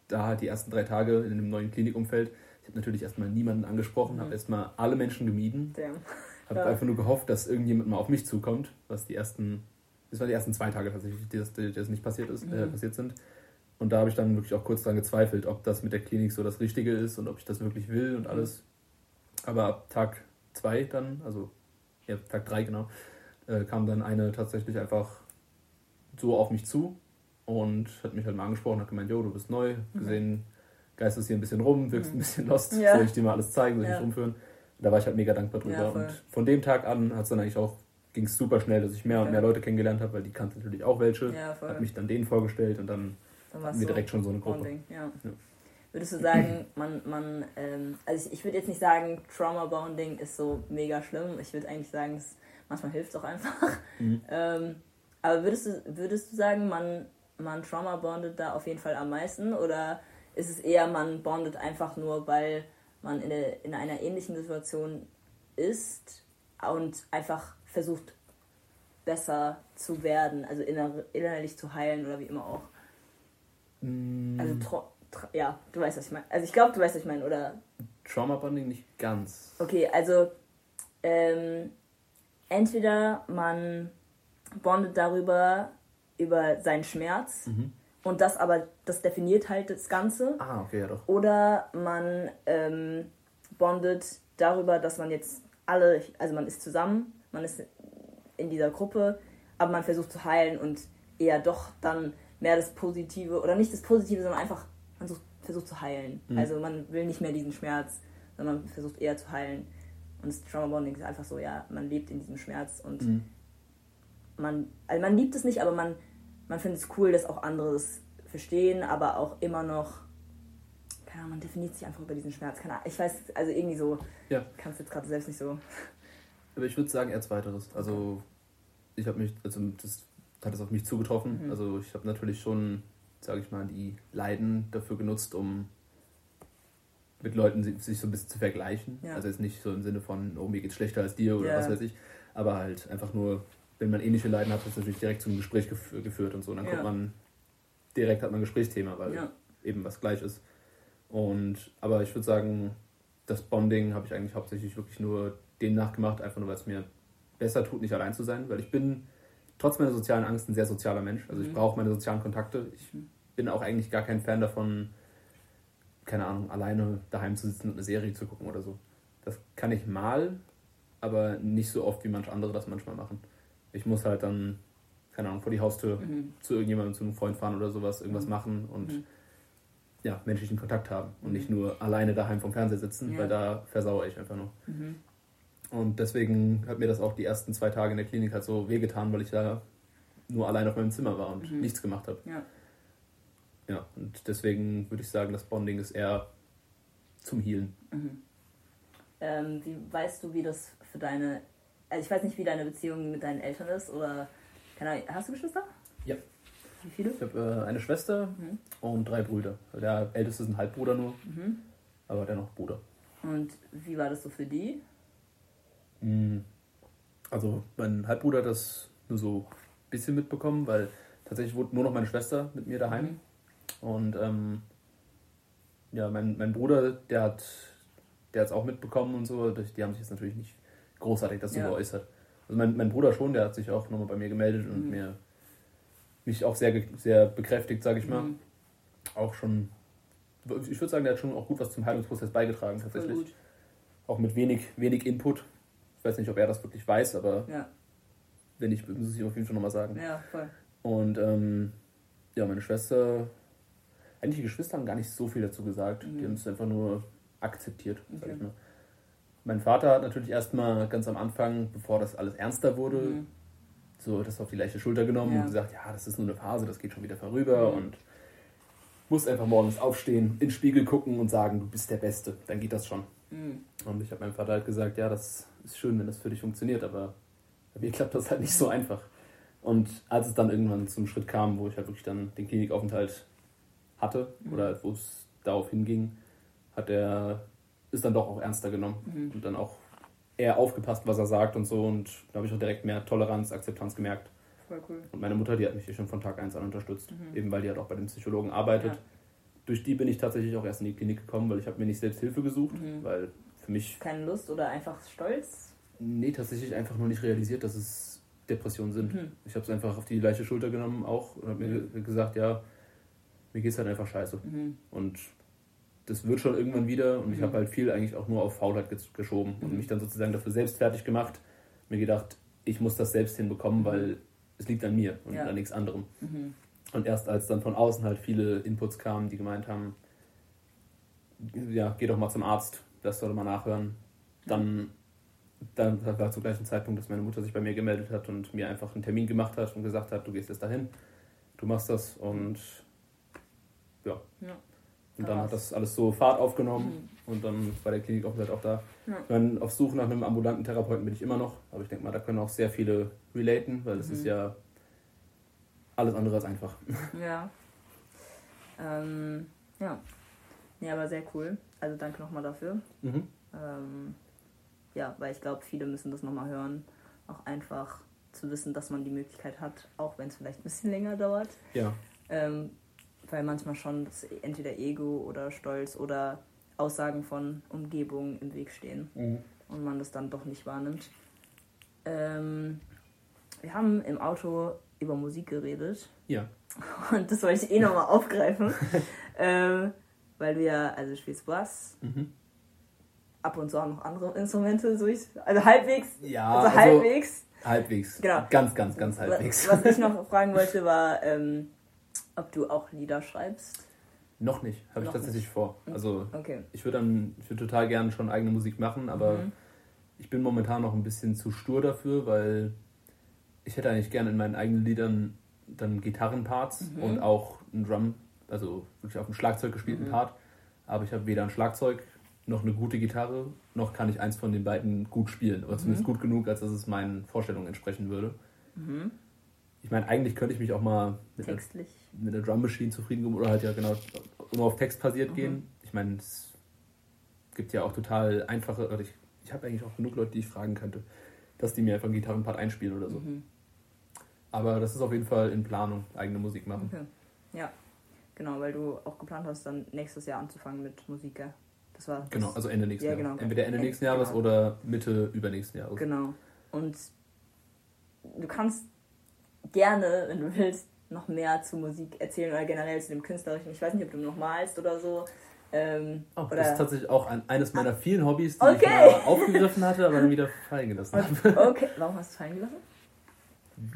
da halt die ersten drei Tage in einem neuen Klinikumfeld, ich habe natürlich erstmal niemanden angesprochen, Mhm. habe erstmal alle Menschen gemieden, habe Ja. einfach nur gehofft, dass irgendjemand mal auf mich zukommt, was die ersten, das waren die ersten zwei Tage tatsächlich, die das, die das nicht passiert ist, äh, Mhm. passiert sind. Und da habe ich dann wirklich auch kurz dran gezweifelt, ob das mit der Klinik so das Richtige ist und ob ich das wirklich will und Mhm. alles. Aber ab Tag zwei dann, also ja, Tag drei genau, äh, kam dann eine tatsächlich einfach so auf mich zu und hat mich halt mal angesprochen, hat gemeint, jo, du bist neu, gesehen, geistest hier ein bisschen rum, wirkst Mhm. ein bisschen lost, Ja. soll ich dir mal alles zeigen, soll ich Ja. dich rumführen? Und da war ich halt mega dankbar drüber. Ja, und von dem Tag an hat es dann eigentlich auch, ging es super schnell, dass ich mehr und Okay. mehr Leute kennengelernt habe, weil die kannte natürlich auch welche, Ja, voll. hat mich dann denen vorgestellt und dann Dann hatten wir so direkt schon so eine Gruppe. Bonding, ja. Ja. Würdest du sagen, man, man ähm, also ich, ich würde jetzt nicht sagen, Trauma Bonding ist so mega schlimm. Ich würde eigentlich sagen, es, manchmal hilft es auch einfach. Mhm. Ähm, aber würdest du, würdest du sagen, man, man Trauma bondet da auf jeden Fall am meisten? Oder ist es eher, man bondet einfach nur, weil man in, der, in einer ähnlichen Situation ist und einfach versucht, besser zu werden, also inner, innerlich zu heilen oder wie immer auch? Mm, Also, ja, du weißt, was ich meine. Also, ich glaube, du weißt, was ich meine, oder? Trauma Bonding nicht ganz. Okay, also, ähm, entweder man bondet darüber, über seinen Schmerz Mhm. und das aber, das definiert halt das Ganze. Ah, okay, ja doch. Oder man ähm, bondet darüber, dass man jetzt alle, also man ist zusammen, man ist in dieser Gruppe, aber man versucht zu heilen und eher doch dann mehr das Positive, oder nicht das Positive, sondern einfach, man sucht, versucht zu heilen. Mhm. Also man will nicht mehr diesen Schmerz, sondern man versucht eher zu heilen. Und das Trauma Bonding ist einfach so, ja, man lebt in diesem Schmerz und Mhm. man, also man liebt es nicht, aber man, man findet es cool, dass auch andere es verstehen, aber auch immer noch, keine Ahnung, man definiert sich einfach über diesen Schmerz. Keine Ahnung, ich weiß, also irgendwie so, Ja. kann es jetzt gerade selbst nicht so. Aber ich würde sagen, eher zweiteres. Also ich habe mich, also das hat es auf mich zugetroffen. Mhm. Also ich habe natürlich schon, sage ich mal, die Leiden dafür genutzt, um mit Leuten si- sich so ein bisschen zu vergleichen. Ja. Also jetzt nicht so im Sinne von, oh, mir geht's schlechter als dir oder Ja. was weiß ich. Aber halt einfach nur, wenn man ähnliche Leiden hat, hat es natürlich direkt zum Gespräch gef geführt und so. Dann Ja. kommt man, direkt hat man ein Gesprächsthema, weil Ja. eben was gleich ist. Und, aber ich würde sagen, das Bonding habe ich eigentlich hauptsächlich wirklich nur dem nachgemacht, einfach nur, weil es mir besser tut, nicht allein zu sein, weil ich bin trotz meiner sozialen Angst ein sehr sozialer Mensch. Also ich Mhm. brauche meine sozialen Kontakte. Ich Mhm. bin auch eigentlich gar kein Fan davon, keine Ahnung, alleine daheim zu sitzen und eine Serie zu gucken oder so. Das kann ich mal, aber nicht so oft, wie manche andere das manchmal machen. Ich muss halt dann, keine Ahnung, vor die Haustür Mhm. zu irgendjemandem, zu einem Freund fahren oder sowas, irgendwas Mhm. machen und Mhm. ja, menschlichen Kontakt haben und Mhm. nicht nur alleine daheim vom Fernseher sitzen, Ja. weil da versauere ich einfach nur. Mhm. Und deswegen hat mir das auch die ersten zwei Tage in der Klinik halt so wehgetan, weil ich da nur allein auf meinem Zimmer war und Mhm. nichts gemacht habe. Ja. Ja, und deswegen würde ich sagen, das Bonding ist eher zum Healen. Mhm. Ähm, wie weißt du, wie das für deine, also ich weiß nicht, wie deine Beziehung mit deinen Eltern ist oder, keine Ahnung, hast du Geschwister? Ja. Wie viele? Ich habe äh, eine Schwester Mhm. und drei Brüder. Der älteste ist ein Halbbruder nur, Mhm. aber dennoch Bruder. Und wie war das so für die? Mm, Also mein Halbbruder hat das nur so ein bisschen mitbekommen, weil tatsächlich wurde nur noch meine Schwester mit mir daheim. Und ähm, ja, mein, mein Bruder, der hat der hat es auch mitbekommen und so. Die haben sich jetzt natürlich nicht großartig dazu Ja. geäußert. Also mein, mein Bruder schon, der hat sich auch nochmal bei mir gemeldet und Mhm. mir mich auch sehr, sehr bekräftigt, sage ich mal. Mhm. Auch schon, ich würde sagen, der hat schon auch gut was zum Heilungsprozess beigetragen tatsächlich. Auch mit wenig, wenig Input. Ich weiß nicht, ob er das wirklich weiß, aber Ja, wenn nicht, muss ich auf jeden Fall nochmal sagen. ja, voll. Und ähm, ja, meine Schwester, eigentlich die Geschwister haben gar nicht so viel dazu gesagt. Mhm. Die haben es einfach nur akzeptiert, sag Okay. ich mal. Mein Vater hat natürlich erstmal ganz am Anfang, bevor das alles ernster wurde, Mhm. so das auf die leichte Schulter genommen Ja. und gesagt, ja, das ist nur eine Phase, das geht schon wieder vorüber Mhm. und musst einfach morgens aufstehen, in den Spiegel gucken und sagen, du bist der Beste, dann geht das schon. Mhm. Und ich habe meinem Vater halt gesagt, ja, das ist schön, wenn das für dich funktioniert, aber bei mir klappt das halt nicht so einfach. Und als es dann irgendwann zum Schritt kam, wo ich halt wirklich dann den Klinikaufenthalt hatte Mhm. oder wo es darauf hinging, hat er ist dann doch auch ernster genommen Mhm. und dann auch eher aufgepasst, was er sagt und so. Und da habe ich auch direkt mehr Toleranz, Akzeptanz gemerkt. Voll cool. Und meine Mutter, die hat mich hier schon von Tag 1 an unterstützt, Mhm. eben weil die halt auch bei dem Psychologen arbeitet. Ja. Durch die bin ich tatsächlich auch erst in die Klinik gekommen, weil ich habe mir nicht selbst Hilfe gesucht, Mhm. weil für mich Keine Lust oder einfach stolz? Nee, tatsächlich einfach nur nicht realisiert, dass es Depressionen sind. Mhm. Ich habe es einfach auf die leichte Schulter genommen auch und habe mir ge- gesagt, ja, mir geht's halt einfach scheiße. Mhm. Und das wird schon irgendwann wieder und ich Mhm. habe halt viel eigentlich auch nur auf Faulheit ge- geschoben und Mhm. mich dann sozusagen dafür selbst fertig gemacht. Mir gedacht, ich muss das selbst hinbekommen, Mhm. weil es liegt an mir und Ja. an nichts anderem. Mhm. Und erst als dann von außen halt viele Inputs kamen, die gemeint haben, ja, geh doch mal zum Arzt, das soll mal nachhören, dann, dann war zum gleichen Zeitpunkt, dass meine Mutter sich bei mir gemeldet hat und mir einfach einen Termin gemacht hat und gesagt hat, du gehst jetzt dahin, du machst das und ja. Ja. Und dann hat das alles so Fahrt aufgenommen Mhm. und dann war der Klinikaufenthalt auch da. Ja. Meine, auf Suche nach einem ambulanten Therapeuten bin ich immer noch, aber ich denke mal, da können auch sehr viele relaten, weil es Mhm. ist ja alles andere als einfach. Ja. Ähm, ja. Nee, aber sehr cool. Also danke nochmal dafür. Mhm. Ähm, ja, weil ich glaube, viele müssen das nochmal hören. Auch einfach zu wissen, dass man die Möglichkeit hat, auch wenn es vielleicht ein bisschen länger dauert. Ja. Ähm, weil manchmal schon entweder Ego oder Stolz oder Aussagen von Umgebung im Weg stehen und man das dann doch nicht wahrnimmt. Ähm, wir haben im Auto über Musik geredet Ja. und das wollte ich eh nochmal aufgreifen, ähm, weil ja, also spielst Bass, Mhm. ab und zu auch noch andere Instrumente, so ich, also halbwegs, Ja, also also halbwegs. halbwegs. Genau. Ganz, ganz, ganz halbwegs. Was, was ich noch fragen wollte, war, ähm, ob du auch Lieder schreibst. Noch nicht, habe ich tatsächlich vor. Also Okay. ich würde würde total gerne schon eigene Musik machen, aber Mhm. ich bin momentan noch ein bisschen zu stur dafür, weil ich hätte eigentlich gerne in meinen eigenen Liedern dann Gitarrenparts Mhm. und auch einen Drum, also wirklich auf dem Schlagzeug gespielten Mhm. Part. Aber ich habe weder ein Schlagzeug noch eine gute Gitarre, noch kann ich eins von den beiden gut spielen. Oder zumindest gut genug, als dass es meinen Vorstellungen entsprechen würde. Ich meine, eigentlich könnte ich mich auch mal mit der, mit der Drum Machine zufrieden geben oder halt ja genau nur auf Text basiert Mhm. gehen. Ich meine, es gibt ja auch total einfache, oder ich, ich habe eigentlich auch genug Leute, die ich fragen könnte, dass die mir einfach einen Gitarrenpart einspielen oder so. Mhm. Aber das ist auf jeden Fall in Planung, eigene Musik machen. Okay. Ja, genau, weil du auch geplant hast, dann nächstes Jahr anzufangen mit Musik, gell? Das war das, Genau, also Ende nächsten Ja, Jahres. genau. Entweder Ende nächsten Jahres genau. oder Mitte übernächsten Jahres. Genau. Und du kannst gerne, wenn du willst, noch mehr zu Musik erzählen oder generell zu dem Künstlerischen. Ich weiß nicht, ob du noch malst oder so. Ähm, Oh, oder das ist tatsächlich auch ein, eines meiner vielen Hobbys, die Okay. ich aufgegriffen hatte, aber dann wieder fallen gelassen habe. Okay, warum hast du es fallen gelassen?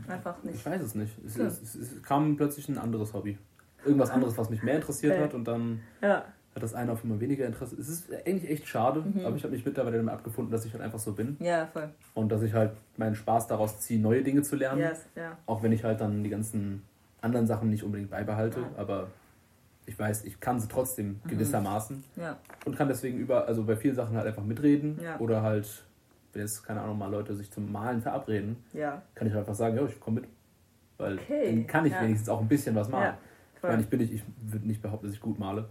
Einfach nicht. Ich weiß es nicht. Es, Ja. es, es, es kam plötzlich ein anderes Hobby. Irgendwas anderes, was mich mehr interessiert Okay. hat und dann Ja. Hat das eine auf immer weniger Interesse. Es ist eigentlich echt schade, Mhm. aber ich habe mich mittlerweile damit abgefunden, dass ich halt einfach so bin Ja, voll. und dass ich halt meinen Spaß daraus ziehe, neue Dinge zu lernen. Yes, ja. Auch wenn ich halt dann die ganzen anderen Sachen nicht unbedingt beibehalte, Nein. aber ich weiß, ich kann sie trotzdem Mhm. gewissermaßen Ja. und kann deswegen über, also bei vielen Sachen halt einfach mitreden Ja. oder halt, wenn jetzt, keine Ahnung, mal Leute sich zum Malen verabreden, Ja. kann ich halt einfach sagen, ja, ich komme mit. Weil Okay, dann kann ich ja. wenigstens auch ein bisschen was malen. Ja. Ich meine, ich bin nicht, ich würde nicht behaupten, dass ich gut male,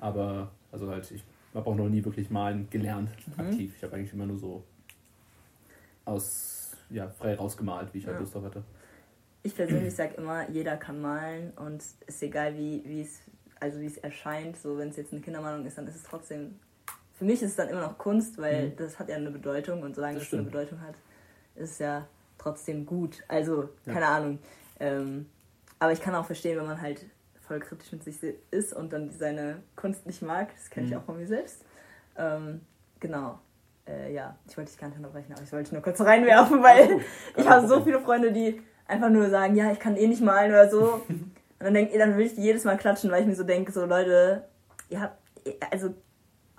aber also halt, ich habe auch noch nie wirklich malen gelernt, Mhm. aktiv. Ich habe eigentlich immer nur so aus, ja, frei rausgemalt, wie ich halt Ja. Lust drauf hatte. Ich persönlich sage immer, jeder kann malen und ist egal, wie es also wie es erscheint. So, wenn es jetzt eine Kindermalung ist, dann ist es trotzdem. Für mich ist es dann immer noch Kunst, weil Mhm. das hat ja eine Bedeutung und solange es eine. Bedeutung hat, ist es ja trotzdem gut. Also, Ja. keine Ahnung. Ähm, aber ich kann auch verstehen, wenn man halt voll kritisch mit sich ist und dann seine Kunst nicht mag. Das kenne ich Mhm. auch von mir selbst. Ähm, genau. Äh, ja, ich wollte dich gar nicht unterbrechen, aber ich wollte dich nur kurz reinwerfen, weil gut. ich habe so viele Freunde, die einfach nur sagen, ja, ich kann eh nicht malen oder so. Und dann denk, dann will ich die jedes Mal klatschen, weil ich mir so denke, so Leute, ihr habt, also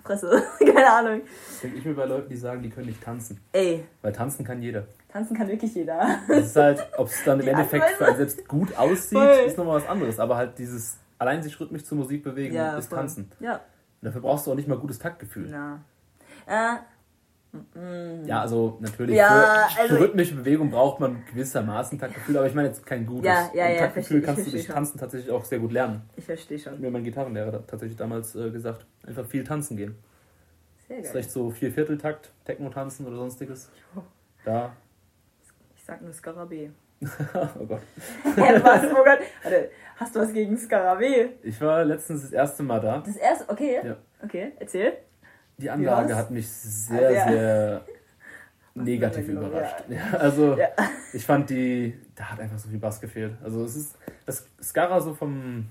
Fresse, keine Ahnung. Denke ich mir bei Leuten, die sagen, die können nicht tanzen. Ey, Weil tanzen kann jeder. Tanzen kann wirklich jeder. Das ist halt, ob es dann im Endeffekt für einen selbst gut aussieht, Voll. ist nochmal was anderes. Aber halt dieses allein sich rhythmisch zur Musik bewegen Ja, ist voll. tanzen. Ja. Und dafür brauchst du auch nicht mal gutes Taktgefühl. Na. Äh, mm, Ja, also natürlich Ja, für, also- für rhythmische Bewegung braucht man gewissermaßen Taktgefühl, aber ich meine jetzt kein gutes. Ja, ja, ja, Taktgefühl kannst du durch. Tanzen tatsächlich auch sehr gut lernen. ich verstehe Hat schon. mir mein Gitarrenlehrer da tatsächlich damals äh, gesagt, einfach viel tanzen gehen. Sehr geil. vielleicht so Viervierteltakt, Techno-Tanzen oder sonstiges. Da, Ich sag nur Skarabee. oh Gott. Was? Oh Gott. Warte, hast du was gegen Skarabee? Ich war letztens das erste Mal da. Das erste, okay. Ja. Okay, erzähl. Die Anlage hat mich sehr, Ah, sehr- sehr negativ überrascht. Ja, also ich fand die, da hat einfach so viel Bass gefehlt. Also es ist, das Skara so vom,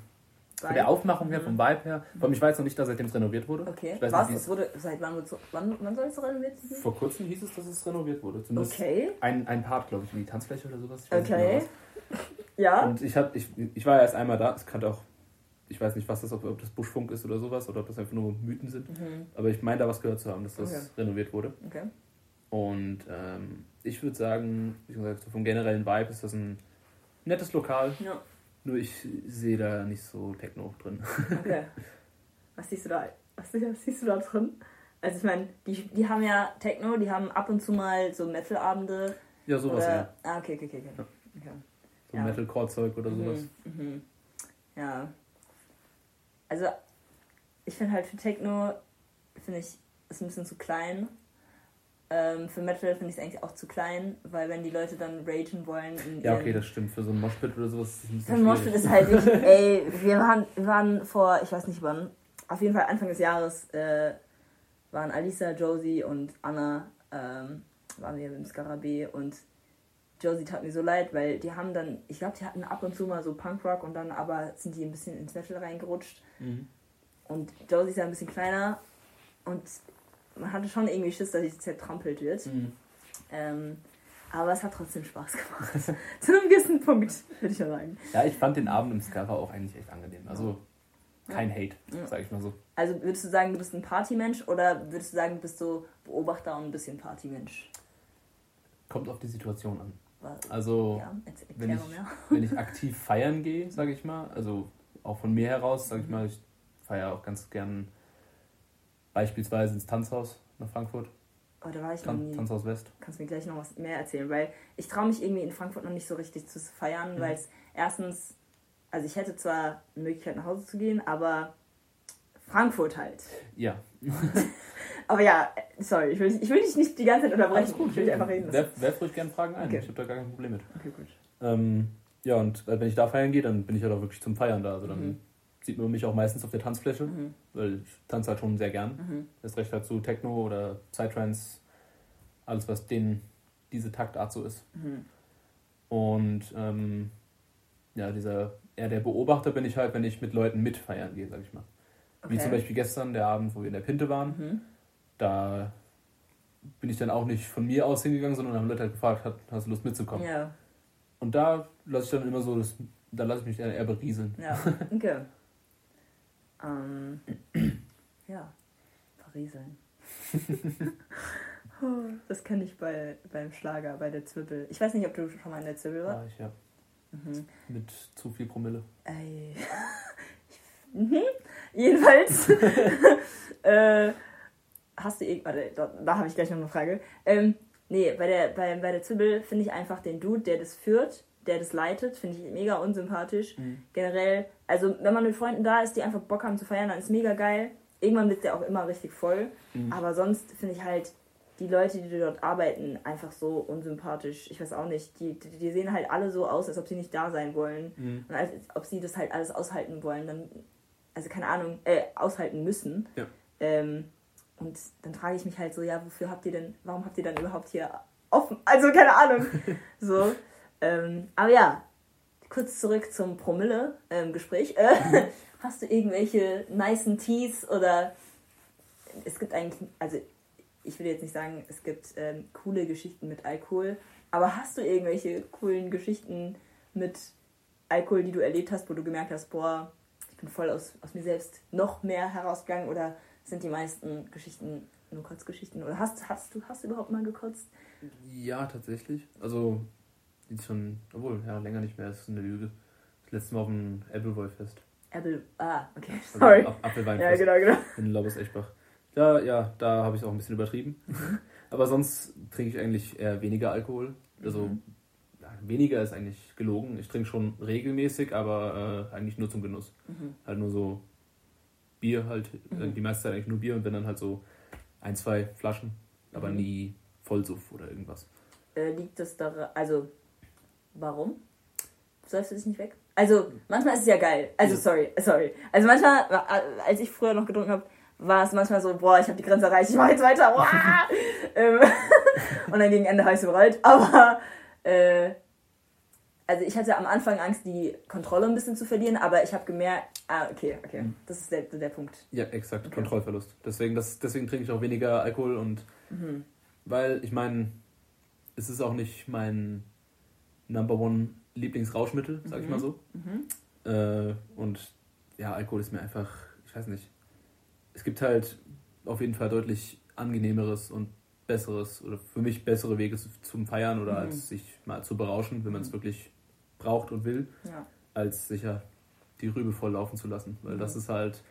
von der Aufmachung her, vom Vibe her, allem ich weiß noch nicht, dass seitdem es renoviert wurde. Okay. Ich weiß Was? nicht, Es wurde, seit wann, so, wann, wann soll es renoviert sein? vor kurzem hieß es, dass es renoviert wurde. Zumindest Okay. ein, ein Part, glaube ich, wie die Tanzfläche oder sowas. Okay. genau. Ja. Und ich, hab, ich, ich war ja erst einmal da, es kann auch, ich weiß nicht, was das, ob, ob das Buschfunk ist oder sowas, oder ob das einfach nur Mythen sind. Mhm. Aber ich meine da was gehört zu haben, dass das Okay. renoviert wurde. Okay. Und ähm, ich würde sagen, wie gesagt, so vom generellen Vibe ist das ein nettes Lokal. Ja. Nur ich sehe da nicht so Techno drin. Okay. Was siehst du da? Was, was siehst du da drin? Also ich meine, die, die haben ja Techno, die haben ab und zu mal so Metal-Abende. Ja, sowas ja. oder, Ah, okay, okay, okay. okay. okay. So ja. Metalcore-Zeug oder sowas. Mhm, mhm. Ja. Also, ich finde halt für Techno, finde ich, ist ein bisschen zu klein. Ähm, für Metal finde ich es eigentlich auch zu klein, weil wenn die Leute dann ragen wollen Ja, okay, das stimmt. Für so ein Moshpit oder sowas ist es ein Für bisschen Moshpit ist halt nicht, ey, wir waren, wir waren vor, ich weiß nicht wann, auf jeden Fall Anfang des Jahres äh, waren Alisa, Josie und Anna, ähm, waren wir im Skarabee und Josie tat mir so leid, weil die haben dann, ich glaube, die hatten ab und zu mal so Punkrock und dann aber sind die ein bisschen ins Metal reingerutscht Mhm. und Josie ist ja ein bisschen kleiner und man hatte schon irgendwie Schiss, dass sie zertrampelt wird. Mhm. Ähm, aber es hat trotzdem Spaß gemacht. Zu einem gewissen Punkt, würde ich mal sagen. Ja, ich fand den Abend im Skara auch eigentlich echt angenehm. Also kein Hate, Ja. sag ich mal so. Also würdest du sagen, du bist ein Partymensch oder würdest du sagen, du bist so Beobachter und ein bisschen Partymensch? Kommt auf die Situation an. Also, ja, wenn, ich, wenn ich aktiv feiern gehe, sage ich mal, also auch von mir heraus, sage ich mal, ich feiere auch ganz gern beispielsweise ins Tanzhaus nach Frankfurt, Oh, da war ich noch Tan nie. Tanzhaus West. Kannst du mir gleich noch was mehr erzählen, weil ich traue mich irgendwie in Frankfurt noch nicht so richtig zu feiern, Mhm. weil es erstens, also ich hätte zwar eine Möglichkeit nach Hause zu gehen, aber Frankfurt halt. Ja, Aber ja, sorry, ich will, ich will dich nicht die ganze Zeit unterbrechen. alles gut. Ich will dich einfach reden. Werf, werf ruhig gerne Fragen ein, Okay. ich habe da gar kein Problem mit. Okay, gut. Ähm, ja, und äh, wenn ich da feiern gehe, dann bin ich halt auch wirklich zum Feiern da. Also dann Mhm. Sieht man mich auch meistens auf der Tanzfläche, Mhm. weil ich tanze halt schon sehr gern. Mhm. Das recht halt zu Techno oder Psytrance, alles was den, diese Taktart so ist. Mhm. Und ähm, ja, dieser eher der Beobachter bin ich halt, wenn ich mit Leuten mitfeiern gehe, sag ich mal. Wie Okay. zum Beispiel gestern, der Abend, wo wir in der Pinte waren. Mhm. Da bin ich dann auch nicht von mir aus hingegangen, sondern haben Leute halt gefragt, hast du Lust mitzukommen? Ja, Und da lasse ich dann immer so, das, da lasse ich mich eher, eher berieseln. ja, okay. ähm, ja, verrieseln. Oh, das kenne ich bei, beim Schlager, bei der Zwirbel. Ich weiß nicht, ob du schon mal in der Zwirbel warst. War ich ja. Mhm. Mit zu viel Promille. Ey. mhm. Jedenfalls. äh, hast du irgend. Warte, da, da habe ich gleich noch eine Frage. Ähm, nee, bei der, bei, bei der Zwiebel finde ich einfach den Dude, der das führt, der das leitet, finde ich mega unsympathisch. Generell, also wenn man mit Freunden da ist, die einfach Bock haben zu feiern, dann ist mega geil. Irgendwann wird der auch immer richtig voll. Mhm. Aber sonst finde ich halt die Leute, die dort arbeiten, einfach so unsympathisch. Ich weiß auch nicht. Die, die, die sehen halt alle so aus, als ob sie nicht da sein wollen. Mhm. Und als ob sie das halt alles aushalten wollen, dann, also keine Ahnung, äh, aushalten müssen. Ja. Ähm, und dann frage ich mich halt so, ja, wofür habt ihr denn, warum habt ihr dann überhaupt hier offen? Also keine Ahnung. so. Ähm, aber ja, kurz zurück zum Promille-Gespräch. Äh, hast du irgendwelche nicen Teas oder es gibt eigentlich, also ich will jetzt nicht sagen, es gibt ähm, coole Geschichten mit Alkohol, aber hast du irgendwelche coolen Geschichten mit Alkohol, die du erlebt hast, wo du gemerkt hast, boah, ich bin voll aus, aus mir selbst noch mehr herausgegangen oder sind die meisten Geschichten nur Kotzgeschichten oder hast, hast, du, hast du überhaupt mal gekotzt? Ja, tatsächlich. Also, jetzt schon, obwohl, ja, länger nicht mehr, das ist eine Lüge. Das letzte Mal auf dem Appleboy-Fest. Apple, ah, okay, Also sorry. Ja, Apfelweinfest genau, genau. in Laubers-Eschbach. Da, ja, da habe ich es auch ein bisschen übertrieben. Mhm. Aber sonst trinke ich eigentlich eher weniger Alkohol. Also, Mhm. ja, weniger ist eigentlich gelogen. Ich trinke schon regelmäßig, aber äh, eigentlich nur zum Genuss. Mhm. Halt nur so Bier halt, Mhm. die meiste Zeit eigentlich nur Bier und wenn dann halt so ein, zwei Flaschen, aber Mhm. nie Vollsuff oder irgendwas. Äh, liegt es daran, also, warum? Säufst du dich nicht weg? Also, manchmal ist es ja geil. Also, Ja. sorry, sorry. Also, manchmal, äh, als ich früher noch getrunken habe, war es manchmal so, boah, ich habe die Grenze erreicht, ich mache jetzt weiter. Ähm, und dann gegen Ende habe ich es bereut. Aber, äh, also ich hatte am Anfang Angst, die Kontrolle ein bisschen zu verlieren, aber ich habe gemerkt, ah, okay, okay, Mhm. das ist der, der Punkt. Ja, exakt, Okay. Kontrollverlust. Deswegen, das, deswegen trinke ich auch weniger Alkohol und Mhm. weil ich meine, es ist auch nicht mein Number One Lieblingsrauschmittel, sag ich Mhm. mal so. Mhm. Äh, und ja, Alkohol ist mir einfach, ich weiß nicht. Es gibt halt auf jeden Fall deutlich angenehmeres und besseres oder für mich bessere Wege zu- zum Feiern oder Mhm. als sich mal zu berauschen, wenn man es Mhm. wirklich braucht und will, Ja. als sicher die Rübe voll laufen zu lassen. Weil Mhm. das ist halt,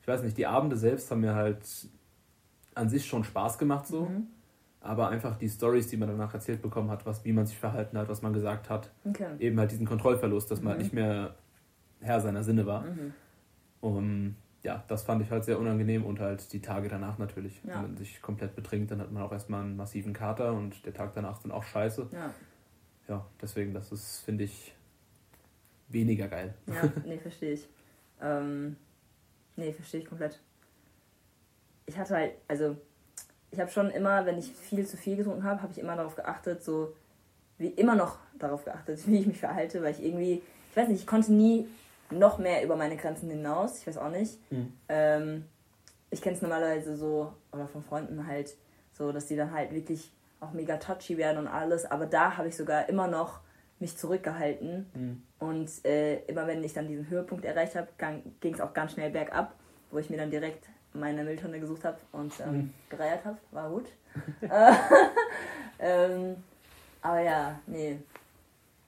ich weiß nicht, die Abende selbst haben mir halt an sich schon Spaß gemacht so, Mhm. Aber einfach die Stories, die man danach erzählt bekommen hat, was, wie man sich verhalten hat, was man gesagt hat, Okay. eben halt diesen Kontrollverlust, dass man Mhm. halt nicht mehr Herr seiner Sinne war. Mhm. Und ja, das fand ich halt sehr unangenehm und halt die Tage danach natürlich. Ja. Wenn man sich komplett betrinkt, dann hat man auch erstmal einen massiven Kater und der Tag danach ist dann auch scheiße. Ja. Ja, deswegen, das ist, finde ich, weniger geil. Ja, nee, verstehe ich. Ähm, nee, verstehe ich komplett. Ich hatte halt, also, ich habe schon immer, wenn ich viel zu viel getrunken habe, habe ich immer darauf geachtet, so, wie immer noch darauf geachtet, wie ich mich verhalte, weil ich irgendwie, ich weiß nicht, ich konnte nie noch mehr über meine Grenzen hinaus, ich weiß auch nicht. Ähm, ich kenne es normalerweise so, oder von Freunden halt, so, dass die dann halt wirklich auch mega touchy werden und alles, aber da habe ich sogar immer noch mich zurückgehalten Mhm. und äh, immer wenn ich dann diesen Höhepunkt erreicht habe, ging es auch ganz schnell bergab, wo ich mir dann direkt meine Mülltonne gesucht habe und ähm, Mhm. gereiert habe. War gut. Äh, ähm, Aber ja, nee.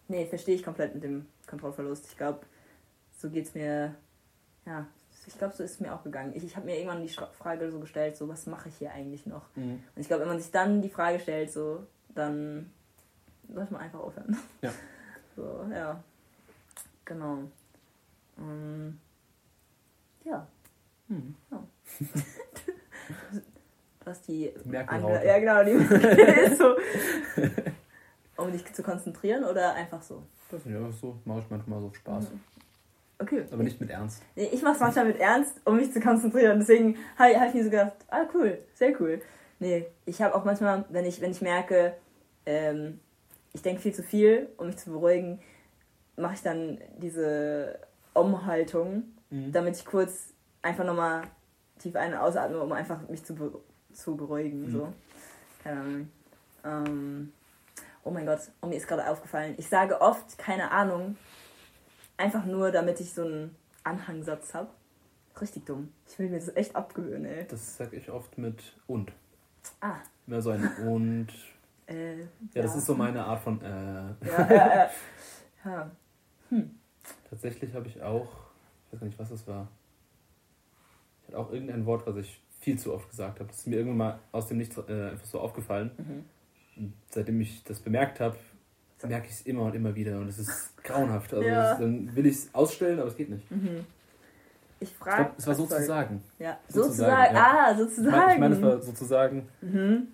Nee, verstehe ich komplett mit dem Kontrollverlust. Ich glaube, so geht's mir. Ja, ich glaube, so ist es mir auch gegangen. Ich, ich habe mir irgendwann die Frage so gestellt, so, was mache ich hier eigentlich noch? Mhm. Und ich glaube, wenn man sich dann die Frage stellt, so, dann sollte man einfach aufhören. Ja. So, ja. Genau. Ähm, ja. Hm. ja. hast die. Ange ja, genau, die ist so. Um dich zu konzentrieren oder einfach so? Das ist ja so, mache ich manchmal so Spaß. Mhm. Okay. Aber nicht mit Ernst. Nee, ich mache es manchmal mit Ernst, um mich zu konzentrieren. Deswegen habe hab ich mir so gedacht, ah cool, sehr cool. Nee, ich habe auch manchmal, wenn ich, wenn ich merke, ähm, ich denke viel zu viel, um mich zu beruhigen, mache ich dann diese Umhaltung, mhm. damit ich kurz einfach nochmal tief ein- und ausatme, um einfach mich zu, zu beruhigen. Mhm. So. Keine Ahnung. Ähm, oh mein Gott, oh, mir ist gerade aufgefallen. Ich sage oft, keine Ahnung, einfach nur, damit ich so einen Anhangsatz habe. Richtig dumm. Ich will mir das echt abgewöhnen, ey. Das sage ich oft mit und. Ah. Immer so ein und. Äh, ja, ja, das ist so meine Art von. Äh. Ja, ja, ja. ja. Hm. Tatsächlich habe ich auch, ich weiß gar nicht, was das war. Hatte auch irgendein Wort, was ich viel zu oft gesagt habe. Das ist mir irgendwann mal aus dem Nichts äh, einfach so aufgefallen. Mhm. Und seitdem ich das bemerkt habe, merke ich es immer und immer wieder und es ist grauenhaft. Also ja. das, dann will ich es ausstellen, aber es geht nicht. Mhm. Ich frage. Es war sozusagen. Ja, sozusagen. sozusagen ja. Ah, sozusagen. Ich meine, ich meine, es war sozusagen. Mhm.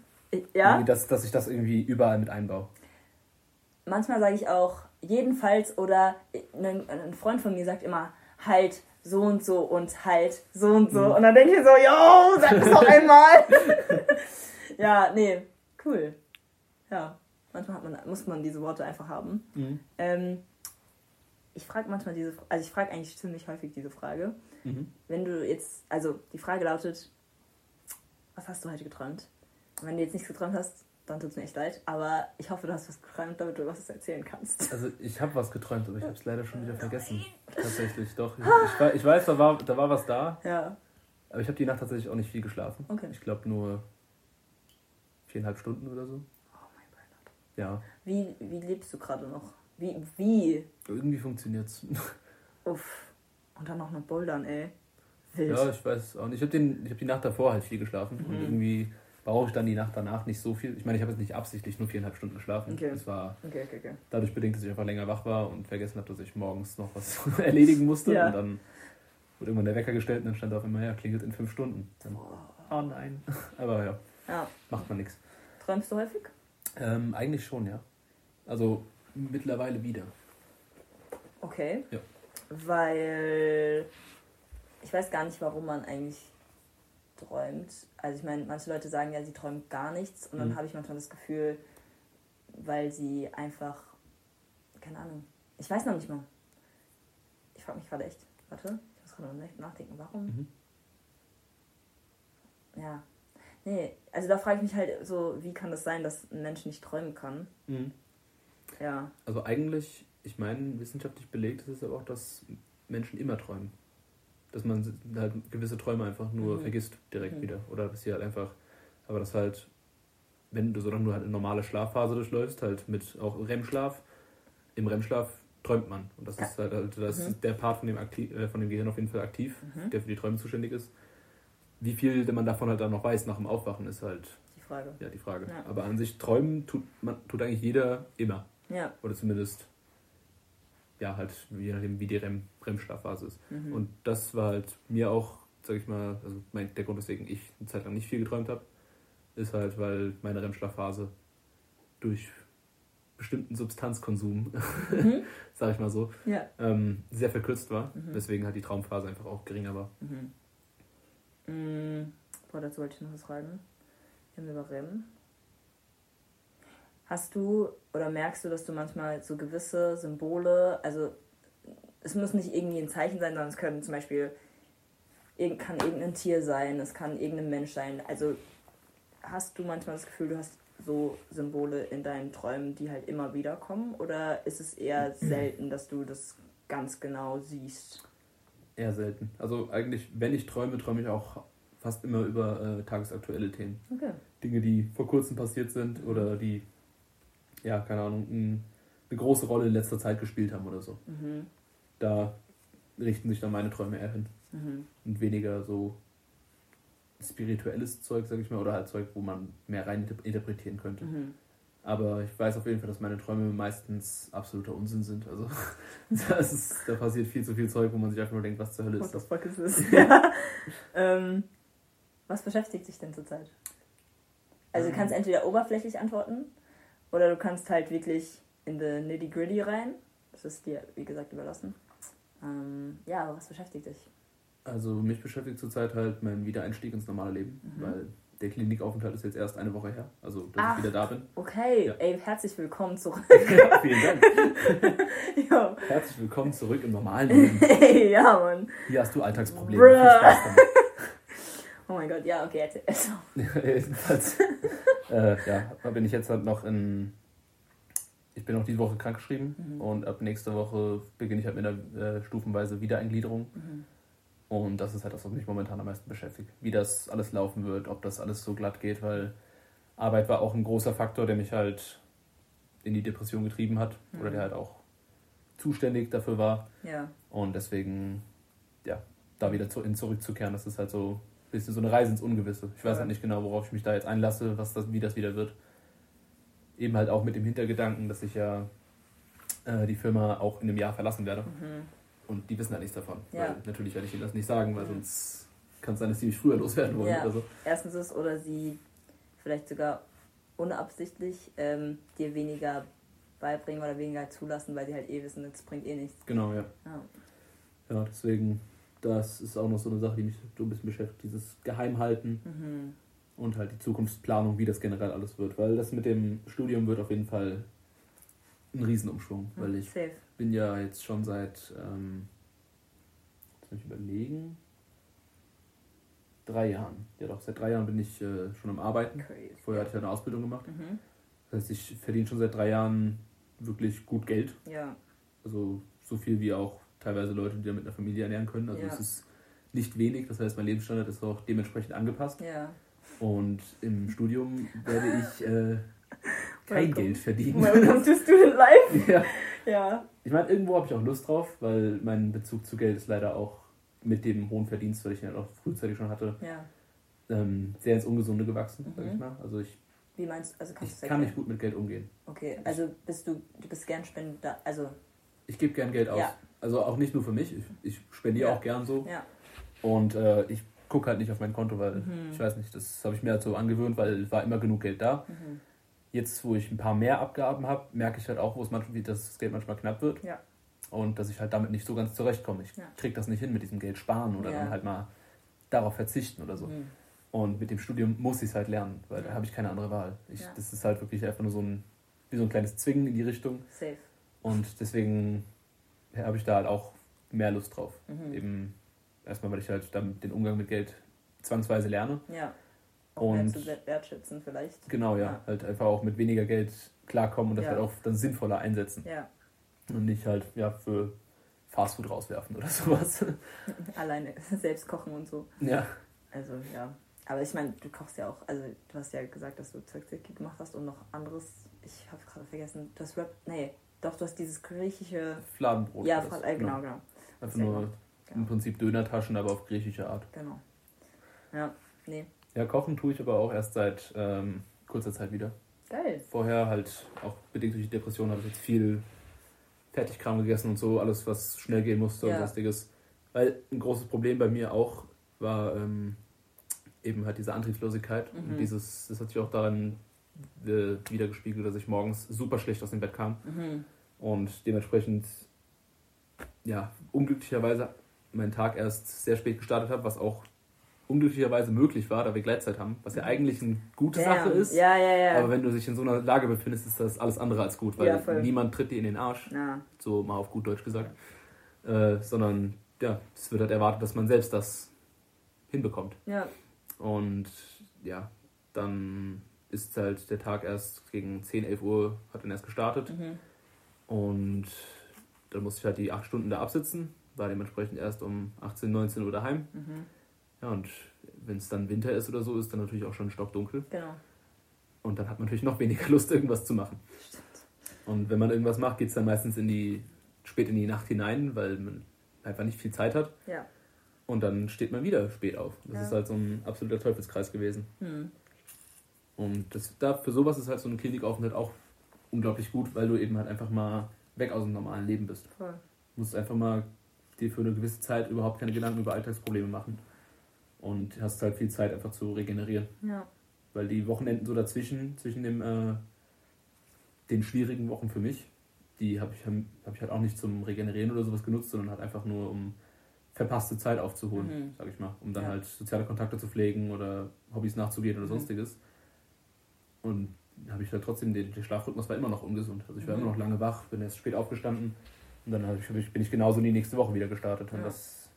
Ja. Dass, dass ich das irgendwie überall mit einbaue. Manchmal sage ich auch jedenfalls oder ein, ein Freund von mir sagt immer halt so und so und halt so und so. Mhm. Und dann denke ich so, yo, sag das doch einmal. ja, nee, cool. Ja, manchmal man, muss man diese Worte einfach haben. Mhm. Ähm, ich frage manchmal diese, also ich frage eigentlich ziemlich häufig diese Frage. Mhm. Wenn du jetzt, also die Frage lautet, was hast du heute geträumt? Und wenn du jetzt nichts geträumt hast, dann tut es mir echt leid. Aber ich hoffe, du hast was geträumt, damit du was erzählen kannst. Also ich habe was geträumt, aber ich habe es leider schon wieder vergessen. Tatsächlich, doch. Ich, ich, ich, weiß, da war, da war was da. Ja. Aber ich habe die Nacht tatsächlich auch nicht viel geschlafen. Okay. Ich glaube nur viereinhalb Stunden oder so. Oh mein Gott. Ja. Wie, wie lebst du gerade noch? Wie? Wie? Irgendwie funktioniert's. Uff. Und dann noch mit Bouldern, ey. Wild. Ja, ich weiß auch nicht. Ich habe hab die Nacht davor halt viel geschlafen. Mhm. Und irgendwie brauche ich dann die Nacht danach nicht so viel. Ich meine, ich habe jetzt nicht absichtlich nur viereinhalb Stunden geschlafen. Okay. Das war okay, okay, okay. dadurch bedingt, dass ich einfach länger wach war und vergessen habe, dass ich morgens noch was erledigen musste. Ja. Und dann wurde irgendwann der Wecker gestellt und dann stand auf immer, ja, klingelt in fünf Stunden. Dann, oh nein. Aber ja, ja. macht man nichts. Träumst du häufig? Ähm, eigentlich schon, ja. Also mittlerweile wieder. Okay. Ja. Weil ich weiß gar nicht, warum man eigentlich träumt. Also ich meine, manche Leute sagen ja, sie träumen gar nichts und dann mhm. habe ich manchmal das Gefühl, weil sie einfach, keine Ahnung, ich weiß noch nicht mal. Ich frage mich gerade echt, warte, ich muss gerade nachdenken, warum? Mhm. Ja, nee, also da frage ich mich halt so, wie kann das sein, dass ein Mensch nicht träumen kann? Mhm. Ja. Also eigentlich, ich meine, wissenschaftlich belegt ist es aber auch, dass Menschen immer träumen dass man halt gewisse Träume einfach nur mhm. vergisst direkt mhm. wieder. Oder dass sie halt einfach, aber das halt, wenn du, solange du halt eine normale Schlafphase durchläufst, halt mit auch REM-Schlaf, im REM-Schlaf träumt man. Und das ja. ist halt, halt das mhm. der Part von dem, aktiv, äh, von dem Gehirn auf jeden Fall aktiv, mhm. der für die Träume zuständig ist. Wie viel man davon halt dann noch weiß nach dem Aufwachen, ist halt die Frage. Ja, die Frage. Ja. Aber an sich träumen tut, man, tut eigentlich jeder immer. Ja. Oder zumindest ja, halt, je nachdem, wie die REM, REM-Schlafphase ist. Mhm. Und das war halt mir auch, sag ich mal, also mein, der Grund, weswegen ich eine Zeit lang nicht viel geträumt habe, ist halt, weil meine REM-Schlafphase durch bestimmten Substanzkonsum, mhm. sag ich mal so, ja. ähm, sehr verkürzt war, mhm. weswegen halt die Traumphase einfach auch geringer war. Mhm. Mhm. Boah, dazu wollte ich noch was fragen. Wir haben über REM. Hast du oder merkst du, dass du manchmal so gewisse Symbole, also es muss nicht irgendwie ein Zeichen sein, sondern es können zum Beispiel, kann irgendein Tier sein, es kann irgendein Mensch sein. Also hast du manchmal das Gefühl, du hast so Symbole in deinen Träumen, die halt immer wieder kommen? Oder ist es eher selten, dass du das ganz genau siehst? Eher selten. Also eigentlich, wenn ich träume, träume ich auch fast immer über äh, tagesaktuelle Themen. Okay. Dinge, die vor kurzem passiert sind oder die ja, keine Ahnung, ein, eine große Rolle in letzter Zeit gespielt haben oder so. Mhm. Da richten sich dann meine Träume eher hin. Mhm. Und weniger so spirituelles Zeug, sag ich mal, oder halt Zeug, wo man mehr rein interpretieren könnte. Mhm. Aber ich weiß auf jeden Fall, dass meine Träume meistens absoluter Unsinn sind. Also das ist, da passiert viel zu viel Zeug, wo man sich einfach nur denkt, was zur Hölle ist das? fuck ist das? ja. ähm, was beschäftigt dich denn zurzeit? Also du Ähm. kannst entweder oberflächlich antworten oder du kannst halt wirklich in the nitty gritty rein. Das ist dir, wie gesagt, überlassen. Ähm, ja, aber was beschäftigt dich? Also mich beschäftigt zurzeit halt mein Wiedereinstieg ins normale Leben, Mhm. weil der Klinikaufenthalt ist jetzt erst eine Woche her, also dass Ach. ich wieder da bin. Okay, Ja. ey, herzlich willkommen zurück. ja, vielen Dank. Jo. Herzlich willkommen zurück im normalen Leben. Hey, ja, Mann. Hier hast du Alltagsprobleme. Bruh. Viel Spaß damit. Oh mein Gott, ja, okay, erzähl. Also, Jedenfalls äh, ja, bin ich jetzt halt noch in. Ich bin auch diese Woche krankgeschrieben Mhm. und ab nächster Woche beginne ich halt mit einer äh, stufenweise Wiedereingliederung. Mhm. Und das ist halt das, was mich momentan am meisten beschäftigt. Wie das alles laufen wird, ob das alles so glatt geht, weil Arbeit war auch ein großer Faktor, der mich halt in die Depression getrieben hat oder Mhm. der halt auch zuständig dafür war. ja. Und deswegen, ja, da wieder zu, in zurückzukehren, das ist halt so bisschen so eine Reise ins Ungewisse. Ich weiß Ja. halt nicht genau, worauf ich mich da jetzt einlasse, was das, wie das wieder wird. Eben halt auch mit dem Hintergedanken, dass ich ja äh, die Firma auch in einem Jahr verlassen werde. Mhm. Und die wissen halt nichts davon. Ja. Weil natürlich werde ich ihnen das nicht sagen, weil Mhm. sonst kann es sein, dass sie mich früher loswerden wollen. Ja. oder so. Erstens ist, oder sie vielleicht sogar unabsichtlich ähm, dir weniger beibringen oder weniger zulassen, weil sie halt eh wissen, das bringt eh nichts. Genau, ja. Ja. Ja, deswegen, das ist auch noch so eine Sache, die mich so ein bisschen beschäftigt. Dieses Geheimhalten Mhm. und halt die Zukunftsplanung, wie das generell alles wird. Weil das mit dem Studium wird auf jeden Fall ein Riesenumschwung. Weil ich Safe. bin ja jetzt schon seit, ähm, jetzt muss ich überlegen, drei Jahren. Ja doch, seit drei Jahren bin ich äh, schon am Arbeiten. Crazy. Vorher hatte ich eine Ausbildung gemacht. Mhm. Das heißt, ich verdiene schon seit drei Jahren wirklich gut Geld. Ja. Also so viel wie auch teilweise Leute, die da mit einer Familie ernähren können. Also Ja. es ist nicht wenig. Das heißt, mein Lebensstandard ist auch dementsprechend angepasst. Ja. Und im Studium werde ich äh, kein Welcome. Geld verdienen. Welcome to Student Life. ja. Ja. Ich meine, irgendwo habe ich auch Lust drauf, weil mein Bezug zu Geld ist leider auch mit dem hohen Verdienst, weil ich ihn halt auch frühzeitig schon hatte, Ja. ähm, sehr ins Ungesunde gewachsen, sag Mhm. ich mal. Also ich, Wie meinst du? Also kannst ich kann nicht gut mit Geld umgehen. Okay, also bist du, du bist gern Spender, also Ich gebe gern Geld aus. Ja. Also auch nicht nur für mich, ich, ich spendiere Ja. auch gern so. ja. Und äh, ich gucke halt nicht auf mein Konto, weil Mhm. ich weiß nicht, das habe ich mir halt so angewöhnt, weil es war immer genug Geld da. Mhm. Jetzt, wo ich ein paar mehr Abgaben habe, merke ich halt auch, wo es manchmal, wie das Geld manchmal knapp wird. Ja. Und dass ich halt damit nicht so ganz zurechtkomme. Ich Ja. kriege das nicht hin mit diesem Geld sparen oder dann halt mal darauf verzichten oder so. Mhm. Und mit dem Studium muss ich es halt lernen, weil da habe ich keine andere Wahl. Ich. Das ist halt wirklich einfach nur so ein, wie so ein kleines Zwingen in die Richtung. Safe. Und deswegen habe ich da halt auch mehr Lust drauf. Mhm. Eben erstmal, weil ich halt dann den Umgang mit Geld zwangsweise lerne. Ja. Auch Und- zu wert- wertschätzen vielleicht. Genau, ja. Ja. Halt einfach auch mit weniger Geld klarkommen und das Ja. halt auch dann sinnvoller einsetzen. Ja. Und nicht halt, ja, für Fastfood rauswerfen oder sowas. Alleine selbst kochen und so. ja. Also ja. Aber ich meine, du kochst ja auch, also du hast ja gesagt, dass du Tzatziki gemacht hast und noch anderes. Ich habe gerade vergessen. Du hast Rap. Nee, doch, du hast dieses griechische. Fladenbrot. ja, das. Äh, genau, genau. Einfach Sehr nur gut. im Genau. Prinzip Dönertaschen, aber auf griechische Art. genau. Ja, nee. Ja, kochen tue ich aber auch erst seit ähm, kurzer Zeit wieder. Geil. Vorher halt auch bedingt durch die Depression habe ich jetzt viel Fertigkram gegessen und so, alles was schnell gehen musste Ja. und sonstiges. Weil ein großes Problem bei mir auch war ähm, eben halt diese Antriebslosigkeit Mhm. und dieses, das hat sich auch daran äh, wiedergespiegelt, dass ich morgens super schlecht aus dem Bett kam Mhm. Und dementsprechend ja unglücklicherweise meinen Tag erst sehr spät gestartet habe, was auch unglücklicherweise möglich war, da wir Gleitzeit haben, was ja eigentlich eine gute Sache Damn. ist. Ja, ja, ja. Aber wenn du dich in so einer Lage befindest, ist das alles andere als gut, weil niemand tritt dir in den Arsch, so mal auf gut Deutsch gesagt, äh, sondern ja, es wird halt erwartet, dass man selbst das hinbekommt. ja. Und ja, dann ist halt der Tag erst gegen 10, 11 Uhr hat dann erst gestartet Mhm. Und dann musste ich halt die 8 Stunden da absitzen, war dementsprechend erst um 18, 19 Uhr daheim. Mhm. Ja, und wenn es dann Winter ist oder so, ist dann natürlich auch schon stockdunkel. Genau. Und dann hat man natürlich noch weniger Lust, irgendwas zu machen. Stimmt. Und wenn man irgendwas macht, geht es dann meistens in die, spät in die Nacht hinein, weil man einfach nicht viel Zeit hat. Ja. Und dann steht man wieder spät auf. Das Ja. ist halt so ein absoluter Teufelskreis gewesen. Hm. Und das, da, für sowas ist halt so ein Klinikaufenthalt auch unglaublich gut, weil du eben halt einfach mal weg aus dem normalen Leben bist. Voll. Du musst einfach mal dir für eine gewisse Zeit überhaupt keine Gedanken über Alltagsprobleme machen. Und hast halt viel Zeit einfach zu regenerieren. Ja. Weil die Wochenenden so dazwischen, zwischen dem, äh, den schwierigen Wochen für mich, die habe ich, hab ich halt auch nicht zum Regenerieren oder sowas genutzt, sondern halt einfach nur, um verpasste Zeit aufzuholen, Mhm. sag ich mal. Um dann Ja. halt soziale Kontakte zu pflegen oder Hobbys nachzugehen oder Mhm. sonstiges. Und habe ich halt trotzdem, den, der Schlafrhythmus war immer noch ungesund. Also ich war Mhm. immer noch lange wach, bin erst spät aufgestanden und dann ich, bin ich genauso in die nächste Woche wieder gestartet. Und Ja. das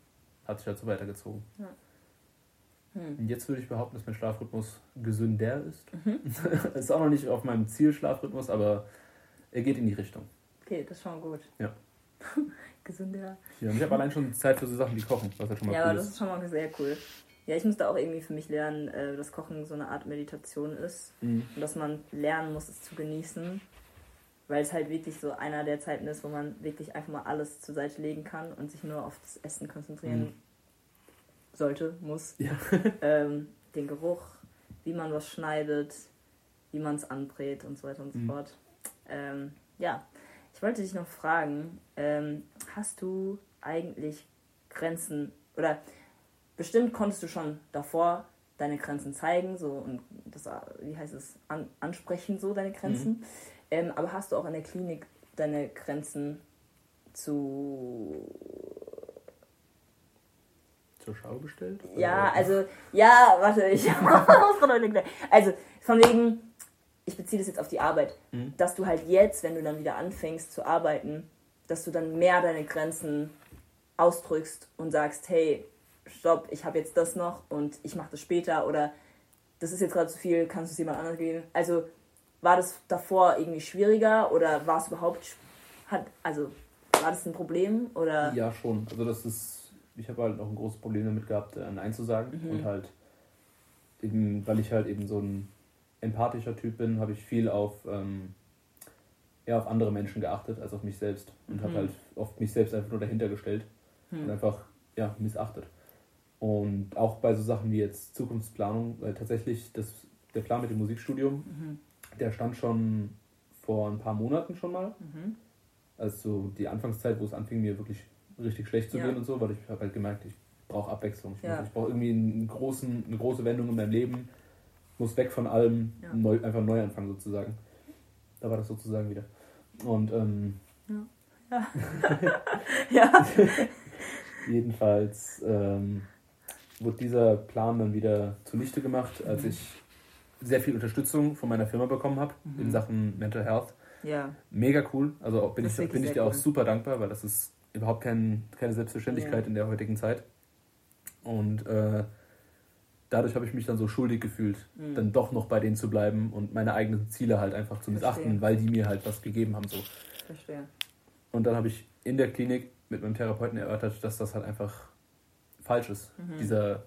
hat sich halt so weitergezogen. Hm. Und jetzt würde ich behaupten, dass mein Schlafrhythmus gesünder ist. Mhm. ist auch noch nicht auf meinem Zielschlafrhythmus, aber er geht in die Richtung. Okay, das ist schon gut. Ja. Gesünder. Ja, und ich habe allein schon Zeit für so Sachen wie Kochen, was halt schon mal Ja, cool aber das ist. ist schon mal sehr cool. Ja, ich musste auch irgendwie für mich lernen, äh, dass Kochen so eine Art Meditation ist. Mhm. Und dass man lernen muss, es zu genießen. Weil es halt wirklich so einer der Zeiten ist, wo man wirklich einfach mal alles zur Seite legen kann und sich nur auf das Essen konzentrieren Mhm. sollte, muss. Ja. ähm, den Geruch, wie man was schneidet, wie man es anbrät und so weiter und so Mhm. fort. Ähm, ja, ich wollte dich noch fragen, ähm, hast du eigentlich Grenzen oder bestimmt konntest du schon davor deine Grenzen zeigen, so und das, wie heißt es, an, ansprechen, so deine Grenzen. Ähm, aber hast du auch in der Klinik deine Grenzen zu Zur Schau gestellt? ja, also, ja, warte, ich. Also, von wegen, ich beziehe das jetzt auf die Arbeit, Mhm. dass du halt jetzt, wenn du dann wieder anfängst zu arbeiten, dass du dann mehr deine Grenzen ausdrückst und sagst, hey, stopp, ich habe jetzt das noch und ich mache das später oder das ist jetzt gerade zu viel, kannst du es jemand anderes geben? Also, war das davor irgendwie schwieriger oder war es überhaupt, hat, also, war das ein Problem oder? Ja, schon. Also das ist, ich habe halt auch ein großes Problem damit gehabt, äh, Nein zu sagen. Mhm. Und halt, eben, weil ich halt eben so ein empathischer Typ bin, habe ich viel auf, ähm, ja, auf andere Menschen geachtet als auf mich selbst. Und Mhm. habe halt oft mich selbst einfach nur dahinter gestellt und Hm. einfach ja, missachtet. Und auch bei so Sachen wie jetzt Zukunftsplanung, weil tatsächlich das, der Plan mit dem Musikstudium, Mhm. der stand schon vor ein paar Monaten schon mal. Mhm. Also die Anfangszeit, wo es anfing, mir wirklich richtig schlecht zu Ja. gehen und so, weil ich habe halt gemerkt, ich brauche Abwechslung. Ich, Ja. ich brauche irgendwie einen großen, eine große Wendung in meinem Leben. Muss weg von allem, Ja. neu, einfach einen Neuanfang sozusagen. Da war das sozusagen wieder. Und ähm, Ja. jedenfalls ähm, wurde dieser Plan dann wieder zunichte gemacht, als Mhm. ich sehr viel Unterstützung von meiner Firma bekommen habe Mhm. in Sachen Mental Health. Ja. Mega cool. Also auch bin Das ich, bin ich dir auch cool. super dankbar, weil das ist überhaupt kein, keine Selbstverständlichkeit Ja. in der heutigen Zeit. Und äh, dadurch habe ich mich dann so schuldig gefühlt, Mhm. dann doch noch bei denen zu bleiben und meine eigenen Ziele halt einfach zu missachten, Verstehe. weil die mir halt was gegeben haben. So. Verstehe. Und dann habe ich in der Klinik mit meinem Therapeuten erörtert, dass das halt einfach falsch ist, Mhm. dieser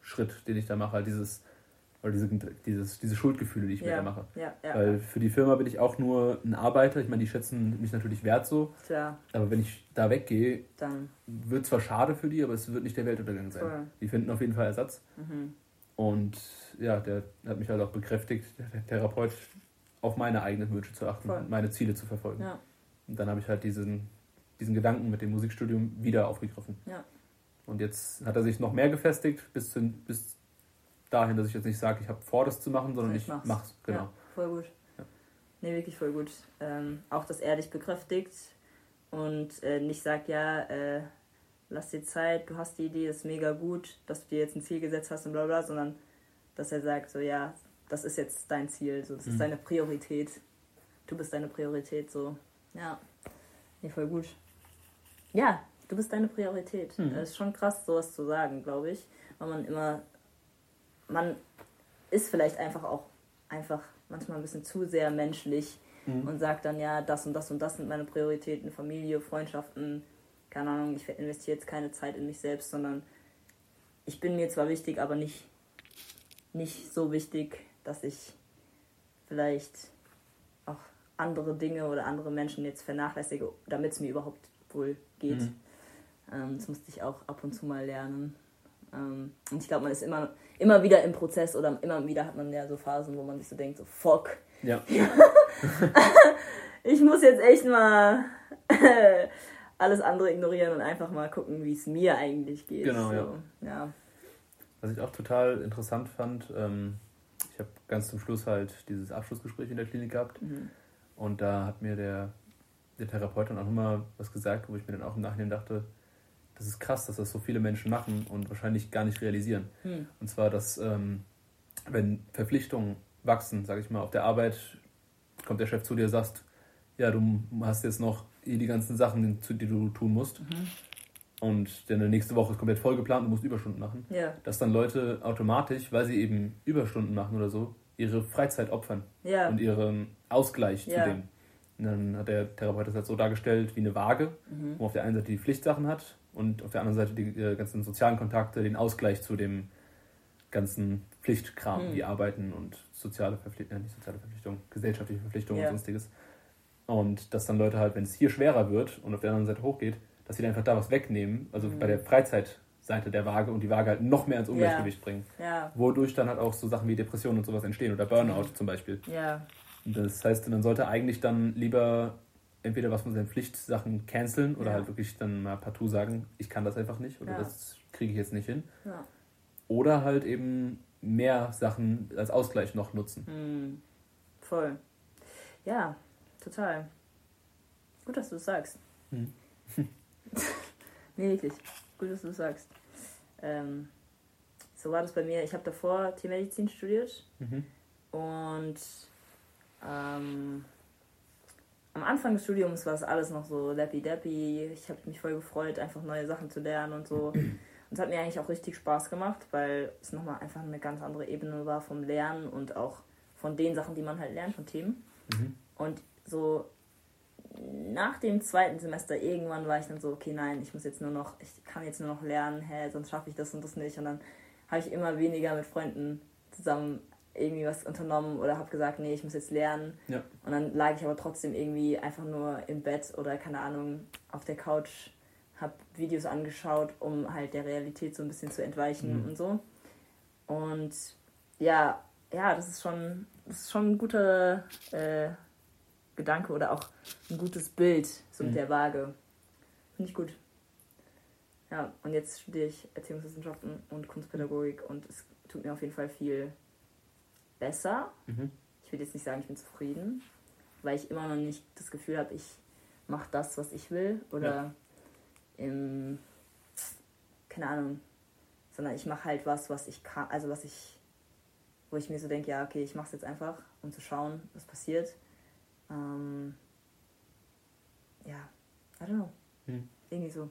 Schritt, den ich da mache, halt dieses, oder diese, dieses, diese Schuldgefühle, die ich mir Ja. da mache. Ja, ja. Weil für die Firma bin ich auch nur ein Arbeiter. Ich meine, die schätzen mich natürlich wert so. Tja, Aber wenn ich da weggehe, dann. wird zwar schade für die, aber es wird nicht der Weltuntergang sein. Voll. Die finden auf jeden Fall Ersatz. Mhm. Und ja, der hat mich halt auch bekräftigt, der Therapeut, auf meine eigenen Wünsche zu achten Voll. und meine Ziele zu verfolgen. Und dann habe ich halt diesen, diesen Gedanken mit dem Musikstudium wieder aufgegriffen. Ja. Und jetzt hat er sich noch mehr gefestigt, bis, zu, bis dahin, dass ich jetzt nicht sage, ich habe vor, das zu machen, sondern Ich ich, mach's. mach's. Genau. Ja, voll gut. Ja. Nee, wirklich voll gut. Ähm, auch, dass er dich bekräftigt und äh, nicht sagt, ja, äh, lass dir Zeit, du hast die Idee, ist mega gut, dass du dir jetzt ein Ziel gesetzt hast und bla bla, sondern dass er sagt, so, ja, das ist jetzt dein Ziel, so, das Mhm. ist deine Priorität. Du bist deine Priorität, so. Ja. Nee, voll gut. Ja, du bist deine Priorität. Mhm. Das ist schon krass, sowas zu sagen, glaube ich. Weil man immer, man ist vielleicht einfach auch einfach manchmal ein bisschen zu sehr menschlich Mhm. und sagt dann, ja, das und das und das sind meine Prioritäten, Familie, Freundschaften, keine Ahnung, ich investiere jetzt keine Zeit in mich selbst, sondern ich bin mir zwar wichtig, aber nicht, nicht so wichtig, dass ich vielleicht auch andere Dinge oder andere Menschen jetzt vernachlässige, damit es mir überhaupt wohl geht. Mhm. Ähm, das musste ich auch ab und zu mal lernen. Ähm, und ich glaube, man ist immer, immer wieder im Prozess oder immer wieder hat man ja so Phasen, wo man sich so denkt, so fuck. Ja. ich muss jetzt echt mal alles andere ignorieren und einfach mal gucken, wie es mir eigentlich geht. Genau, so, ja. ja. Was ich auch total interessant fand, ähm, ich habe ganz zum Schluss halt dieses Abschlussgespräch in der Klinik gehabt mhm. und da hat mir der, der Therapeut dann auch nochmal was gesagt, wo ich mir dann auch im Nachhinein dachte, das ist krass, dass das so viele Menschen machen und wahrscheinlich gar nicht realisieren. Mhm. Und zwar, dass ähm, wenn Verpflichtungen wachsen, sage ich mal, auf der Arbeit kommt der Chef zu dir und sagt, ja, du hast jetzt noch die ganzen Sachen, die du tun musst. Mhm und deine nächste Woche ist komplett vollgeplant, du musst Überstunden machen, ja. dass dann Leute automatisch, weil sie eben Überstunden machen oder so, ihre Freizeit opfern ja. und ihren Ausgleich ja. zu dem. Und dann hat der Therapeut das halt so dargestellt wie eine Waage, mhm. wo auf der einen Seite die Pflichtsachen hat und auf der anderen Seite die äh, ganzen sozialen Kontakte, den Ausgleich zu dem ganzen Pflichtkram, mhm. wie Arbeiten und soziale Verpflichtungen, äh, nicht soziale Verpflichtungen, gesellschaftliche Verpflichtungen und sonstiges. Und dass dann Leute halt, wenn es hier schwerer wird und auf der anderen Seite hochgeht, dass sie dann einfach da was wegnehmen, also mhm. bei der Freizeitseite der Waage und die Waage halt noch mehr ins Ungleichgewicht ja. bringen. Ja. Wodurch dann halt auch so Sachen wie Depressionen und sowas entstehen oder Burnout mhm. zum Beispiel. Ja. Das heißt, man sollte eigentlich dann lieber entweder was von seinen Pflichtsachen canceln oder ja. halt wirklich dann mal partout sagen, ich kann das einfach nicht oder ja. das kriege ich jetzt nicht hin. Ja. Oder halt eben mehr Sachen als Ausgleich noch nutzen. Mhm. Voll. Ja, total. Gut, dass du es sagst. Mhm. nee, wirklich. Gut, dass du das sagst. Ähm, so war das bei mir. Ich habe davor Tiermedizin studiert mhm. und ähm, am Anfang des Studiums war es alles noch so lappy-dappy. Ich habe mich voll gefreut, einfach neue Sachen zu lernen und so. Und es hat mir eigentlich auch richtig Spaß gemacht, weil es nochmal einfach eine ganz andere Ebene war vom Lernen und auch von den Sachen, die man halt lernt, von Themen. Mhm. Und so nach dem zweiten Semester irgendwann war ich dann so, okay, nein, ich muss jetzt nur noch, ich kann jetzt nur noch lernen, hä, sonst schaffe ich das und das nicht. Und dann habe ich immer weniger mit Freunden zusammen irgendwie was unternommen oder habe gesagt, nee, ich muss jetzt lernen. Ja. Und dann lag ich aber trotzdem irgendwie einfach nur im Bett oder keine Ahnung auf der Couch, habe Videos angeschaut, um halt der Realität so ein bisschen zu entweichen mhm. und so. Und ja, ja, das ist schon, das ist schon ein guter äh, Gedanke oder auch ein gutes Bild so mhm. mit der Waage. Finde ich gut. Ja, und jetzt studiere ich Erziehungswissenschaften und Kunstpädagogik und es tut mir auf jeden Fall viel besser. Mhm. Ich will jetzt nicht sagen, ich bin zufrieden, weil ich immer noch nicht das Gefühl habe, ich mache das, was ich will oder ja. im, keine Ahnung, sondern ich mache halt was, was ich kann, also was ich, wo ich mir so denke, ja, okay, ich mache es jetzt einfach, um zu schauen, was passiert. Ähm, ja, I don't know. Hm. Irgendwie so.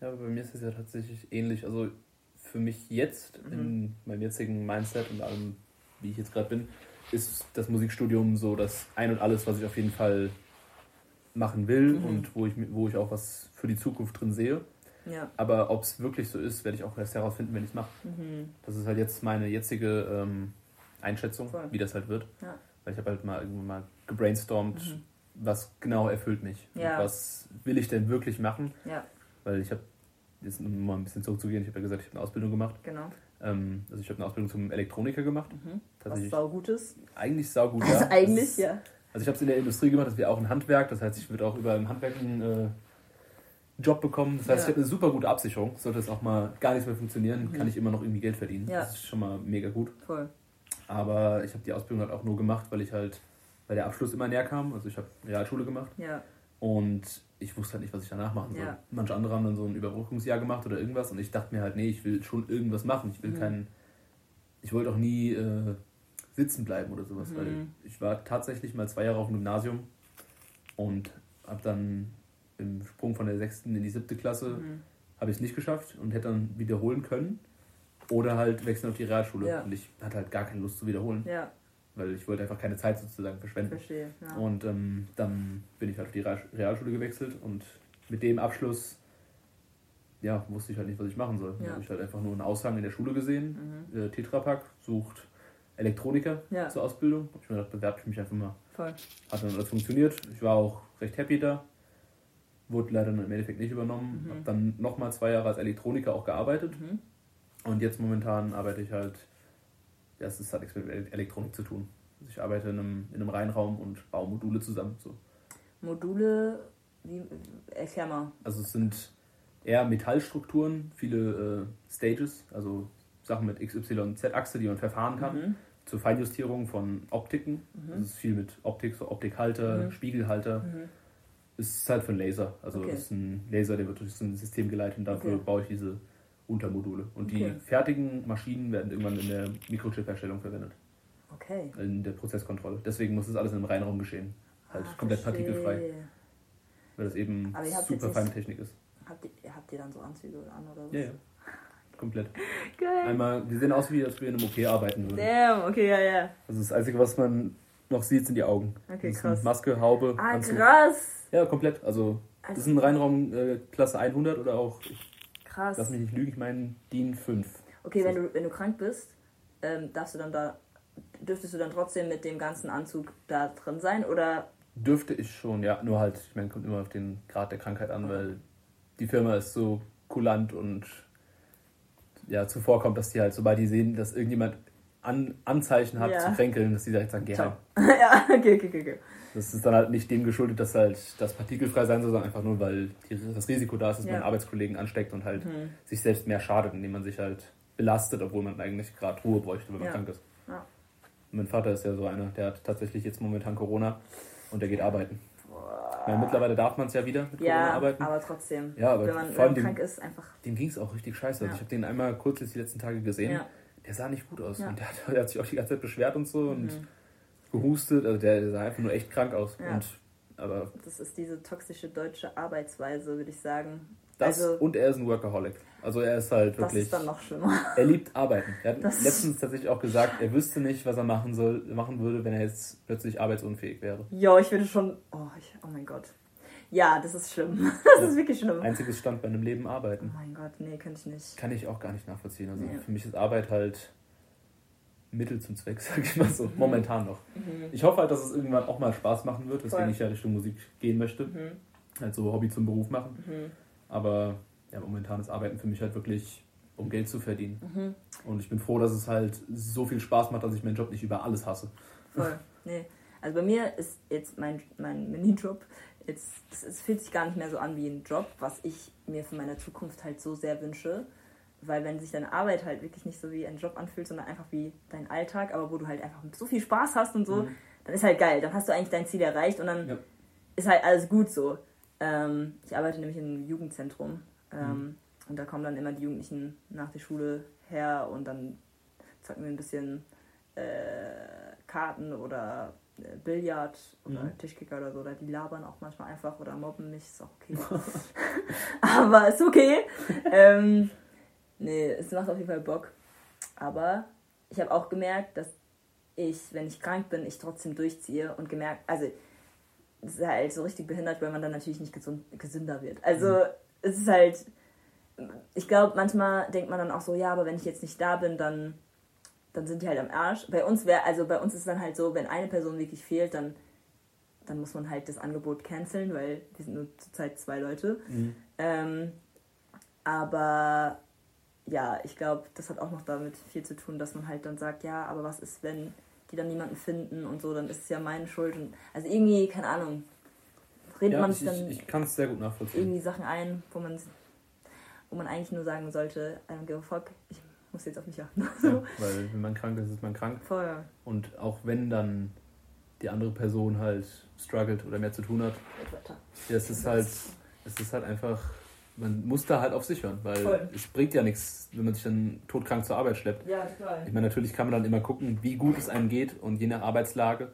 Ja, bei mir ist es ja tatsächlich ähnlich. Also für mich jetzt, mhm. in meinem jetzigen Mindset und allem, wie ich jetzt gerade bin, ist das Musikstudium so das Ein und Alles, was ich auf jeden Fall machen will mhm. und wo ich, wo ich auch was für die Zukunft drin sehe. Ja. Aber ob es wirklich so ist, werde ich auch erst herausfinden, wenn ich es mache. Mhm. Das ist halt jetzt meine jetzige ähm, Einschätzung, Voll. wie das halt wird. Ja. Weil ich habe halt mal irgendwann mal gebrainstormt, mhm. was genau erfüllt mich. Ja. Was will ich denn wirklich machen? Weil ich habe, jetzt um mal ein bisschen zurückzugehen, ich habe ja gesagt, ich habe eine Ausbildung gemacht. Genau. Ähm, also ich habe eine Ausbildung zum Elektroniker gemacht. Mhm. Was saugutes? Eigentlich saugut, ja. Also eigentlich, ja. Also ich habe es in der Industrie gemacht, das wäre auch ein Handwerk, das heißt, ich würde auch über im Handwerk einen äh, Job bekommen. Das heißt, ja. ich habe eine super gute Absicherung. Sollte es auch mal gar nichts mehr funktionieren, mhm. kann ich immer noch irgendwie Geld verdienen. Ja. Das ist schon mal mega gut. Voll. Aber ich habe die Ausbildung halt auch nur gemacht, weil ich halt, weil der Abschluss immer näher kam. Also ich habe Realschule gemacht. Ja. Und ich wusste halt nicht, was ich danach machen soll. Ja. Manche andere haben dann so ein Überbrückungsjahr gemacht oder irgendwas und ich dachte mir halt, nee, ich will schon irgendwas machen. Ich will mhm. keinen. Ich wollte auch nie äh, sitzen bleiben oder sowas, mhm. weil ich war tatsächlich mal zwei Jahre auf dem Gymnasium und habe dann im Sprung von der sechsten in die siebte Klasse mhm. habe ich es nicht geschafft und hätte dann wiederholen können. Oder halt wechseln auf die Realschule. Ja. Und ich hatte halt gar keine Lust zu wiederholen. Ja. Weil ich wollte einfach keine Zeit sozusagen verschwenden. Verstehe. Ja. Und ähm, dann bin ich halt auf die Realschule gewechselt und mit dem Abschluss ja, wusste ich halt nicht, was ich machen soll. Ja. Dann habe ich halt einfach nur einen Aushang in der Schule gesehen. Mhm. Äh, Tetrapack sucht Elektroniker Ja. zur Ausbildung. Ich mir gedacht, bewerbe ich mich einfach mal. Voll. Hat dann alles funktioniert. Ich war auch recht happy da. Wurde leider im Endeffekt nicht übernommen. Mhm. Hab dann nochmal zwei Jahre als Elektroniker auch gearbeitet. Mhm. Und jetzt momentan arbeite ich halt, ja, es ist halt nichts mit Ele- Elektronik zu tun. Also ich arbeite in einem, in einem Reinraum und baue Module zusammen. So. Module, wie, erklär mal. Also es sind eher Metallstrukturen, viele äh, Stages, also Sachen mit XYZ-Achse, die man verfahren kann. Mhm. Zur Feinjustierung von Optiken. Mhm. Das ist viel mit Optik, so Optikhalter, Mhm. Spiegelhalter. Mhm. Es ist halt für einen Laser. Also Okay. es ist ein Laser, der wird durch so ein System geleitet und dafür Okay. baue ich diese Untermodule. Und die Okay. fertigen Maschinen werden irgendwann in der Mikrochip-Herstellung verwendet. Okay. In der Prozesskontrolle. Deswegen muss das alles in einem Reinraum geschehen. Halt Ah, komplett verstehe. partikelfrei. Weil das eben super feine Technik ist. Habt ihr, habt ihr dann so Anzüge an oder was? Ja, ja. Komplett. Geil. Einmal, die sehen aus wie, als wir in einem OP arbeiten würden. Damn, okay, ja, ja. Also das Einzige, was man noch sieht, sind die Augen. Okay, das krass. Maske, Haube, Ah, Anzug. krass. Ja, komplett. Also das Also- ist ein Reinraum äh, Klasse 100 oder auch, Krass. lass mich nicht lügen, ich meine DIN 5. Okay, wenn du, wenn du krank bist, ähm, darfst du dann da, dürftest du dann trotzdem mit dem ganzen Anzug da drin sein oder? Dürfte ich schon, ja. Nur halt, ich meine, kommt immer auf den Grad der Krankheit an, weil die Firma ist so kulant und ja, zuvorkommt, dass die halt, sobald die sehen, dass irgendjemand an, Anzeichen hat Ja. zu kränkeln, dass die direkt sagen, geh heim. ja, okay, okay, okay. Das ist dann halt nicht dem geschuldet, dass halt das partikelfrei sein soll, sondern einfach nur, weil die, das Risiko da ist, dass Ja. man Arbeitskollegen ansteckt und halt Mhm. sich selbst mehr schadet, indem man sich halt belastet, obwohl man eigentlich gerade Ruhe bräuchte, wenn man Ja. krank ist. Ja. Mein Vater ist ja so einer, der hat tatsächlich jetzt momentan Corona und der geht arbeiten. Meine, mittlerweile darf man es ja wieder mit Corona Ja, arbeiten. aber trotzdem. Ja, aber wenn man, vor wenn allem man dem, krank ist, einfach. dem ging es auch richtig scheiße. Also Ja. ich habe den einmal kurz jetzt die letzten Tage gesehen. Ja. Der sah nicht gut aus. Ja. Und der hat, der hat sich auch die ganze Zeit beschwert und so und Mhm. Gehustet. Also der, sah einfach nur echt krank aus. Ja. Und, aber Das ist diese toxische deutsche Arbeitsweise, würde ich sagen. das also, und er ist ein Workaholic. Also er ist halt das wirklich. ist dann noch schlimmer. Er liebt Arbeiten. Er hat Das- letztens tatsächlich auch gesagt, er wüsste nicht, was er machen soll, machen würde, wenn er jetzt plötzlich arbeitsunfähig wäre. Jo, ich würde schon. Oh, ich, oh mein Gott. Ja, das ist schlimm. Das ist wirklich schlimm. Einziges Stand bei einem Leben Oh arbeiten. mein Gott, nee, könnte ich nicht. Kann ich auch gar nicht nachvollziehen. Also Nee. für mich ist Arbeit halt Mittel zum Zweck, sag ich mal so. Mhm. Momentan noch. Mhm. Ich hoffe halt, dass es irgendwann auch mal Spaß machen wird, weswegen ich ja Richtung Musik gehen möchte. Mhm. Halt so Hobby zum Beruf machen. Mhm. Aber ja, momentan ist Arbeiten für mich halt wirklich, um Geld zu verdienen. Mhm. Und ich bin froh, dass es halt so viel Spaß macht, dass ich meinen Job nicht über alles hasse. Voll. Nee. Also bei mir ist jetzt mein, mein Minijob, jetzt, es fühlt sich gar nicht mehr so an wie ein Job, was ich mir für meine Zukunft halt so sehr wünsche. Weil wenn sich deine Arbeit halt wirklich nicht so wie ein Job anfühlt, sondern einfach wie dein Alltag, aber wo du halt einfach so viel Spaß hast und so, Mhm. dann ist halt geil. Dann hast du eigentlich dein Ziel erreicht und dann Ja. ist halt alles gut so. Ähm, ich arbeite nämlich im Jugendzentrum ähm, Mhm. und da kommen dann immer die Jugendlichen nach der Schule her und dann zocken wir ein bisschen äh, Karten oder äh, Billard oder Mhm. Tischkicker oder so. Oder die labern auch manchmal einfach oder mobben mich, ist auch okay. Aber ist okay. ähm, nee, es macht auf jeden Fall Bock. Aber ich habe auch gemerkt, dass ich, wenn ich krank bin, ich trotzdem durchziehe und gemerkt, also es ist halt so richtig behindert, weil man dann natürlich nicht gesund, gesünder wird. Also Mhm. es ist halt, ich glaube, manchmal denkt man dann auch so, ja, aber wenn ich jetzt nicht da bin, dann, dann sind die halt am Arsch. Bei uns wäre, also bei uns ist es dann halt so, wenn eine Person wirklich fehlt, dann, dann muss man halt das Angebot canceln, weil wir sind nur zurzeit zwei Leute. Mhm. Ähm, aber ja, ich glaube, das hat auch noch damit viel zu tun, dass man halt dann sagt, ja, aber was ist, wenn die dann niemanden finden und so, dann ist es ja meine Schuld. Und, also irgendwie, keine Ahnung, redet Ja, man ich, sich dann ich, ich kann es sehr gut nachvollziehen. irgendwie Sachen ein, wo man, wo man eigentlich nur sagen sollte, I don't give a fuck, ich muss jetzt auf mich achten. Ja, weil wenn man krank ist, ist man krank. Voll. Und auch wenn dann die andere Person halt struggelt oder mehr zu tun hat, ja, es ist halt, es ist halt einfach, man muss da halt auf sich hören, weil Voll. es bringt ja nichts, wenn man sich dann todkrank zur Arbeit schleppt. Ja, total. Ich meine, natürlich kann man dann immer gucken, wie gut es einem geht und je nach Arbeitslage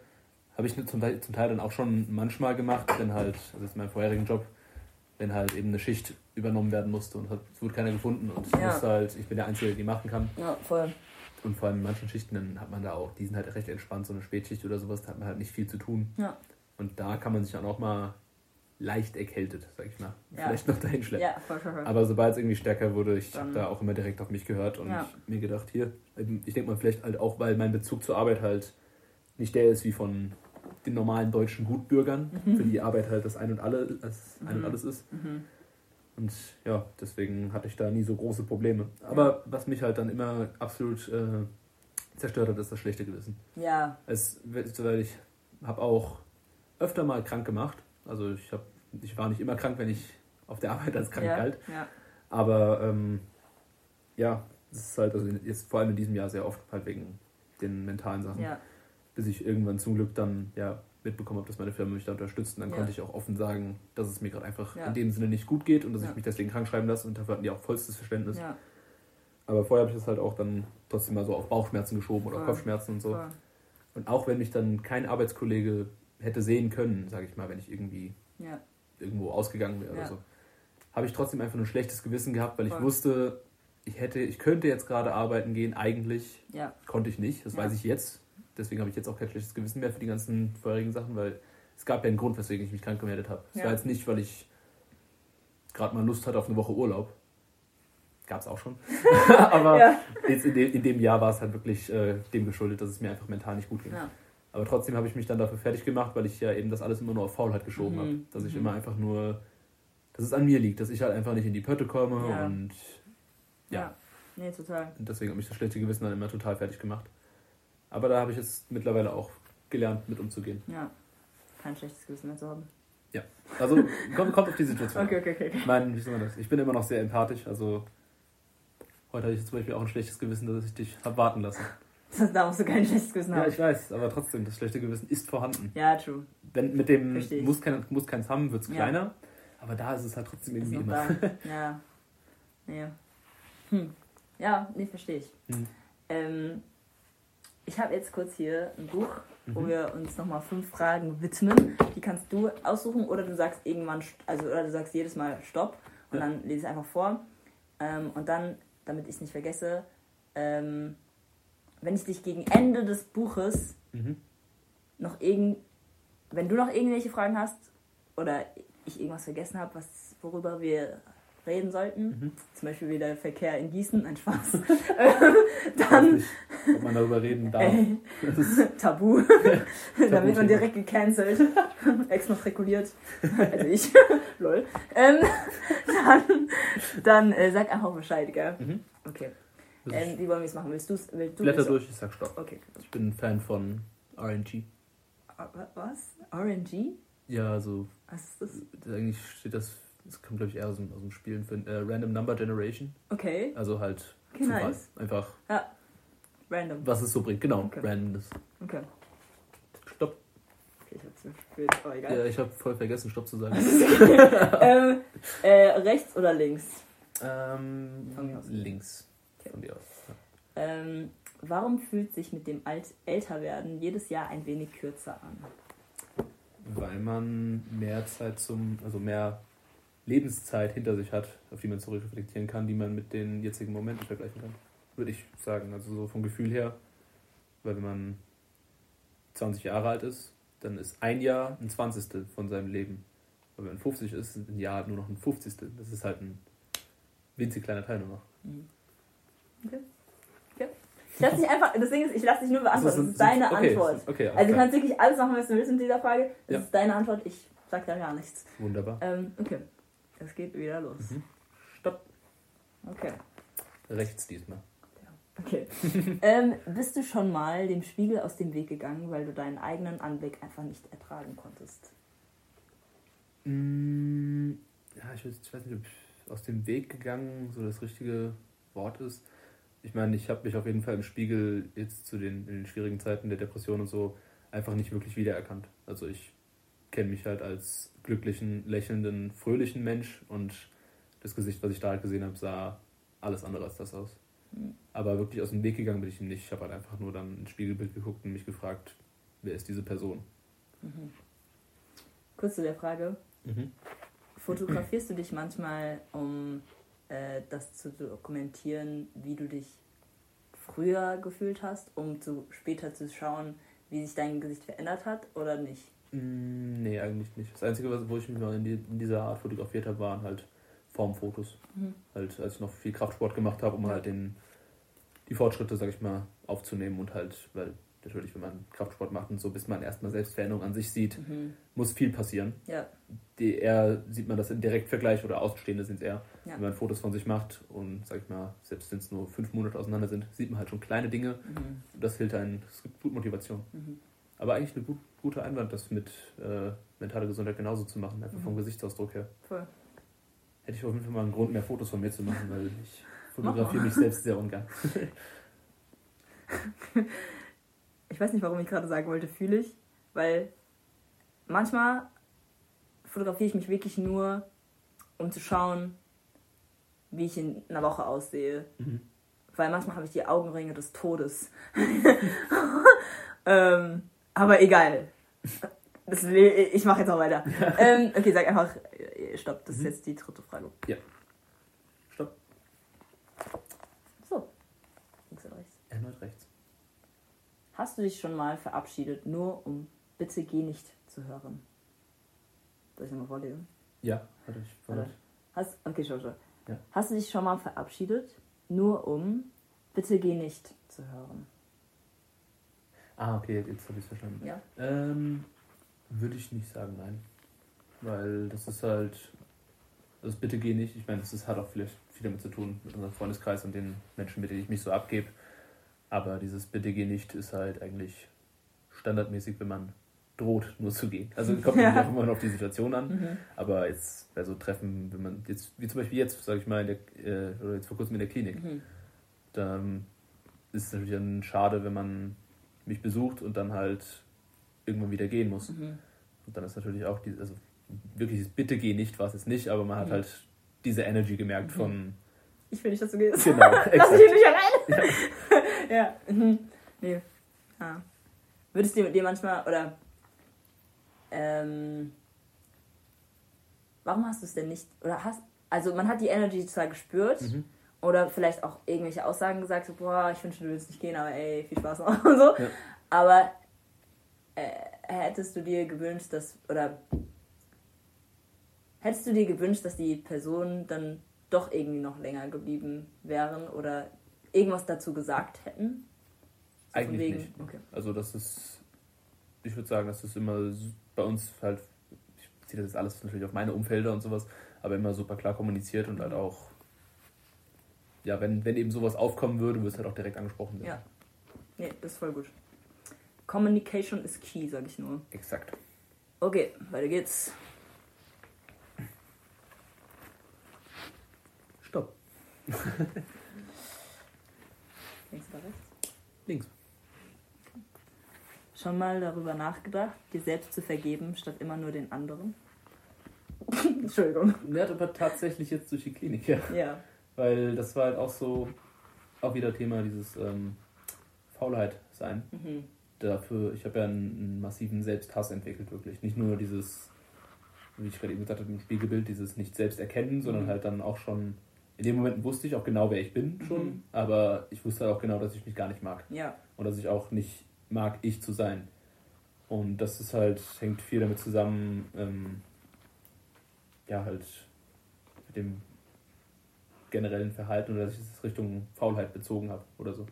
habe ich zum Teil, zum Teil dann auch schon manchmal gemacht, wenn halt, also das ist mein vorherigen Job, wenn halt eben eine Schicht übernommen werden musste und hat, es wurde keiner gefunden und ich Ja. musste halt, ich bin der Einzige, der die machen kann. Ja, voll. Und vor allem in manchen Schichten, dann hat man da auch, die sind halt recht entspannt, so eine Spätschicht oder sowas, da hat man halt nicht viel zu tun. Ja. Und da kann man sich dann auch mal leicht erkältet, sag ich mal. Ja. Vielleicht noch dahin schleppen. Ja, voll, voll, voll. Aber sobald es irgendwie stärker wurde, ich habe da auch immer direkt auf mich gehört und Ja. mir gedacht, hier, ähm, ich denke mal vielleicht halt auch, weil mein Bezug zur Arbeit halt nicht der ist wie von den normalen deutschen Gutbürgern, für die Arbeit halt das Ein und, alle, das ein und Mhm. alles ist. Mhm. Und ja, deswegen hatte ich da nie so große Probleme. Aber was mich halt dann immer absolut äh, zerstört hat, ist das schlechte Gewissen. Ja, Es, weil ich habe auch öfter mal krank gemacht. Also ich, hab, ich war nicht immer krank, wenn ich auf der Arbeit als krank ja, galt. ja, Aber ähm, ja, es ist halt also jetzt vor allem in diesem Jahr sehr oft halt wegen den mentalen Sachen. ja, Bis ich irgendwann zum Glück dann ja mitbekommen habe, dass meine Firma mich da unterstützt. Und dann Ja. konnte ich auch offen sagen, dass es mir gerade einfach Ja. in dem Sinne nicht gut geht und dass ich mich deswegen krank schreiben lasse. Und dafür hatten die auch vollstes Verständnis. Aber vorher habe ich das halt auch dann trotzdem mal so auf Bauchschmerzen geschoben oder. Kopfschmerzen und so. Und auch wenn mich dann kein Arbeitskollege hätte sehen können, sage ich mal, wenn ich irgendwie ja, irgendwo ausgegangen wäre Ja. oder so, habe ich trotzdem einfach ein schlechtes Gewissen gehabt, weil ich Voll. wusste, ich hätte, ich könnte jetzt gerade arbeiten gehen, eigentlich ja, konnte ich nicht, das weiß ich jetzt. Deswegen habe ich jetzt auch kein schlechtes Gewissen mehr für die ganzen vorherigen Sachen, weil es gab ja einen Grund, weswegen ich mich krank gemeldet habe. Es war jetzt nicht, weil ich gerade mal Lust hatte auf eine Woche Urlaub. Gab es auch schon. Aber ja, jetzt in, dem, in dem Jahr war es halt wirklich äh, dem geschuldet, dass es mir einfach mental nicht gut ging. ja, Aber trotzdem habe ich mich dann dafür fertig gemacht, weil ich ja eben das alles immer nur auf Faulheit geschoben Mhm. habe. Dass ich Mhm. immer einfach nur, dass es an mir liegt, dass ich halt einfach nicht in die Pötte komme Ja. und Ja. ja. Nee, total. und deswegen hat mich das schlechte Gewissen dann immer total fertig gemacht. Aber da habe ich jetzt mittlerweile auch gelernt, mit umzugehen. Ja. Kein schlechtes Gewissen mehr zu haben. Also kommt, kommt auf die Situation. Okay, okay, okay. Ich meine, wie soll man das? Ich bin immer noch sehr empathisch, also heute hatte ich zum Beispiel auch ein schlechtes Gewissen, dass ich dich habe warten lassen. Da musst du kein schlechtes Gewissen Ja, haben. ich weiß, aber trotzdem, das schlechte Gewissen ist vorhanden. Ja, true. Wenn mit dem muss, kein, muss keins haben, wird es Ja. kleiner. Aber da ist es halt trotzdem irgendwie immer. da. Ja. Nee. Hm. Ja, nee, verstehe ich. Hm. Ähm, ich habe jetzt kurz hier ein Buch, wo Mhm. wir uns nochmal fünf Fragen widmen. Die kannst du aussuchen oder du sagst irgendwann, also oder du sagst jedes Mal Stopp und Ja. dann lese ich einfach vor. Ähm, und dann, damit ich es nicht vergesse, ähm, wenn ich dich gegen Ende des Buches Mhm. noch irgend, wenn du noch irgendwelche Fragen hast oder ich irgendwas vergessen habe, was worüber wir reden sollten, Mhm. zum Beispiel wie der Verkehr in Gießen, ein Spaß, dann nicht, ob man darüber reden darf. ist, Tabu, da wird man direkt gecancelt, exmatrikuliert, also ich, lol. Ähm, dann dann äh, sag einfach Bescheid, gell? Mhm. Okay. Ähm, wie wollen wir es machen? Willst, du's, willst du Blätter es- durch, ich sag Stopp. Okay. Ich bin ein Fan von RNG. Ah, wa- Was? RNG? Ja, also Was ist das? eigentlich steht das, das kommt glaube ich eher aus dem, aus dem Spielen für äh, Random Number Generation. Okay. Also halt Okay, Zufall. nice. Einfach, Random. was es so bringt. Genau, Okay. Randomness. Okay. Stopp. Okay, ich hab's zu spät. Oh, egal. Ja, ich habe voll vergessen, Stopp zu sagen. ähm, äh, rechts oder links? ähm, links. Okay. Von dir aus. Ja. Ähm, warum fühlt sich mit dem Alt Älterwerden jedes Jahr ein wenig kürzer an? Weil man mehr Zeit zum, also mehr Lebenszeit hinter sich hat, auf die man zurückreflektieren kann, die man mit den jetzigen Momenten vergleichen kann. Würde ich sagen. Also so vom Gefühl her. Weil wenn man 20 Jahre alt ist, dann ist ein Jahr ein Zwanzigstel von seinem Leben. Aber wenn man 50 ist, ist ein Jahr nur noch ein Fünfzigstel. Das ist halt ein winzig kleiner Teil nur noch. Ich lasse dich einfach, das Ding ist, ich lasse dich nur beantworten. Das ist deine okay, Antwort. Okay, Also du kannst wirklich alles machen, was du willst mit dieser Frage. Das Ja. ist deine Antwort. Ich sag da gar nichts. Wunderbar. Ähm, okay. Es geht wieder los. Mhm. Stopp. Okay. Rechts diesmal. Okay. ähm, bist du schon mal dem Spiegel aus dem Weg gegangen, weil du deinen eigenen Anblick einfach nicht ertragen konntest? Mm, Ja, ich weiß, ich weiß nicht, ob aus dem Weg gegangen so das richtige Wort ist. Ich meine, ich habe mich auf jeden Fall im Spiegel jetzt zu den, in den schwierigen Zeiten der Depression und so einfach nicht wirklich wiedererkannt. Also ich kenne mich halt als glücklichen, lächelnden, fröhlichen Mensch und das Gesicht, was ich da halt gesehen habe, sah alles andere als das aus. Mhm. Aber wirklich aus dem Weg gegangen bin ich ihm nicht. Ich habe halt einfach nur dann ins Spiegelbild geguckt und mich gefragt, wer ist diese Person? Mhm. Kurz zu der Frage. Mhm. Fotografierst du dich manchmal, um äh, das zu dokumentieren, wie du dich früher gefühlt hast, um zu später zu schauen, wie sich dein Gesicht verändert hat oder nicht? Mm, nee, eigentlich nicht. Das Einzige, was, wo ich mich mal in, die, in dieser Art fotografiert habe, waren halt Formfotos. Mhm. Halt, als ich noch viel Kraftsport gemacht habe, um halt den, die Fortschritte, sag ich mal, aufzunehmen und halt, weil natürlich, wenn man Kraftsport macht und so, bis man erstmal Selbstveränderung an sich sieht, Mhm. muss viel passieren. Ja. Die, eher sieht man das im Direktvergleich oder Außenstehende sind es eher. Ja. Wenn man Fotos von sich macht und, sag ich mal, selbst wenn es nur fünf Monate auseinander sind, sieht man halt schon kleine Dinge. Mhm. Und das hilft einen, das gibt gut Motivation. Mhm. Aber eigentlich ein gut, guter Einwand, das mit äh, mentaler Gesundheit genauso zu machen, einfach Mhm. vom Gesichtsausdruck her. Voll. Hätte ich auf jeden Fall mal einen Grund, mehr Fotos von mir zu machen, weil ich fotografiere mich selbst sehr ungern. Ich weiß nicht, warum ich gerade sagen wollte, fühle ich, weil manchmal fotografiere ich mich wirklich nur, um zu schauen, wie ich in einer Woche aussehe. Mhm. Weil manchmal habe ich die Augenringe des Todes. ähm, aber egal. Das, ich mache jetzt auch weiter. Ähm, okay, sag einfach, äh, stopp, das ist Mhm. jetzt die dritte Frage. Stopp, So. Links oder rechts. erneut rechts. Hast du dich schon mal verabschiedet, nur um Bitte geh nicht zu hören? Soll ich nochmal vorlesen? Ja, hatte ich. Warte. Hast, okay, schau, schau. Ja. Hast du dich schon mal verabschiedet, nur um Bitte geh nicht zu hören? Ah, okay, jetzt habe ich es verstanden. Ja. Ähm, würde ich nicht sagen, nein. Weil das ist halt. Das bitte geh nicht. Ich meine, das ist, hat auch vielleicht viel damit zu tun, mit unserem Freundeskreis und den Menschen, mit denen ich mich so abgebe. Aber dieses bitte geh nicht ist halt eigentlich standardmäßig, wenn man droht, nur zu gehen. Also kommt Ja. auch immer noch auf die Situation an. Mhm. Aber jetzt bei so Treffen, wenn man jetzt, wie zum Beispiel jetzt, sage ich mal, in der, äh, oder jetzt vor kurzem in der Klinik, Mhm. dann ist es natürlich dann schade, wenn man mich besucht und dann halt irgendwann wieder gehen muss. Mhm. Und dann ist natürlich auch die, also wirklich das Bitte geh nicht, war es jetzt nicht, aber man hat Mhm. halt diese Energy gemerkt Mhm. von Ich will nicht, dass du gehst. genau, Lass exakt. dich nicht allein. Ja. Mhm. Nee. Ja. Würdest du dir manchmal, oder ähm, warum hast du es denn nicht, oder hast, also man hat die Energy zwar gespürt, Mhm. oder vielleicht auch irgendwelche Aussagen gesagt, so, boah, ich wünsche, du willst nicht gehen, aber ey, viel Spaß noch und so. Ja. Aber äh, hättest du dir gewünscht, dass, oder hättest du dir gewünscht, dass die Personen dann doch irgendwie noch länger geblieben wären oder irgendwas dazu gesagt hätten? So Eigentlich nicht. Okay. Also das ist, ich würde sagen, das ist immer bei uns halt, ich ziehe das jetzt alles natürlich auf meine Umfelder und sowas, aber immer super klar kommuniziert und halt auch, ja, wenn, wenn eben sowas aufkommen würde, würde es halt auch direkt angesprochen werden. Ja. Nee, das ist voll gut. Communication is key, sag ich nur. Exakt. Okay, weiter geht's. Stopp. Links oder rechts? Links. Schon mal darüber nachgedacht, dir selbst zu vergeben, statt immer nur den anderen? Entschuldigung. Ja, aber tatsächlich jetzt durch die Klinik, ja. Ja. Weil das war halt auch so, auch wieder Thema dieses ähm, Faulheit sein. Mhm. Dafür, ich habe ja einen, einen massiven Selbsthass entwickelt, wirklich. Nicht nur dieses, wie ich gerade eben gesagt habe, im Spiegelbild, dieses nicht selbst erkennen, sondern Mhm. halt dann auch schon, in dem Moment wusste ich auch genau, wer ich bin schon, Mhm. aber ich wusste halt auch genau, dass ich mich gar nicht mag. Ja. Und dass ich auch nicht mag, ich zu sein. Und das ist halt, hängt viel damit zusammen, ähm, ja, halt mit dem generellen Verhalten oder dass ich es Richtung Faulheit bezogen habe oder so.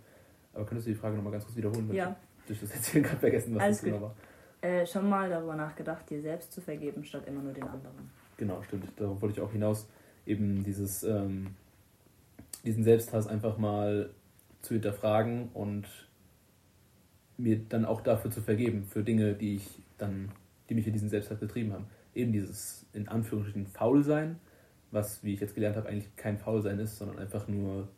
Aber könntest du die Frage nochmal ganz kurz wiederholen? Weil Ja. Ich durch das Erzählen gerade vergessen, was Alles das genau war. Äh, schon mal darüber nachgedacht, dir selbst zu vergeben, statt immer nur den anderen. Genau, stimmt. Darauf wollte ich auch hinaus. Eben dieses, ähm, diesen Selbsthass einfach mal zu hinterfragen und mir dann auch dafür zu vergeben, für Dinge, die ich dann, die mich in diesen Selbsthass betrieben haben. Eben dieses in Anführungsstrichen Faulsein, was, wie ich jetzt gelernt habe, eigentlich kein Faulsein ist, sondern einfach nur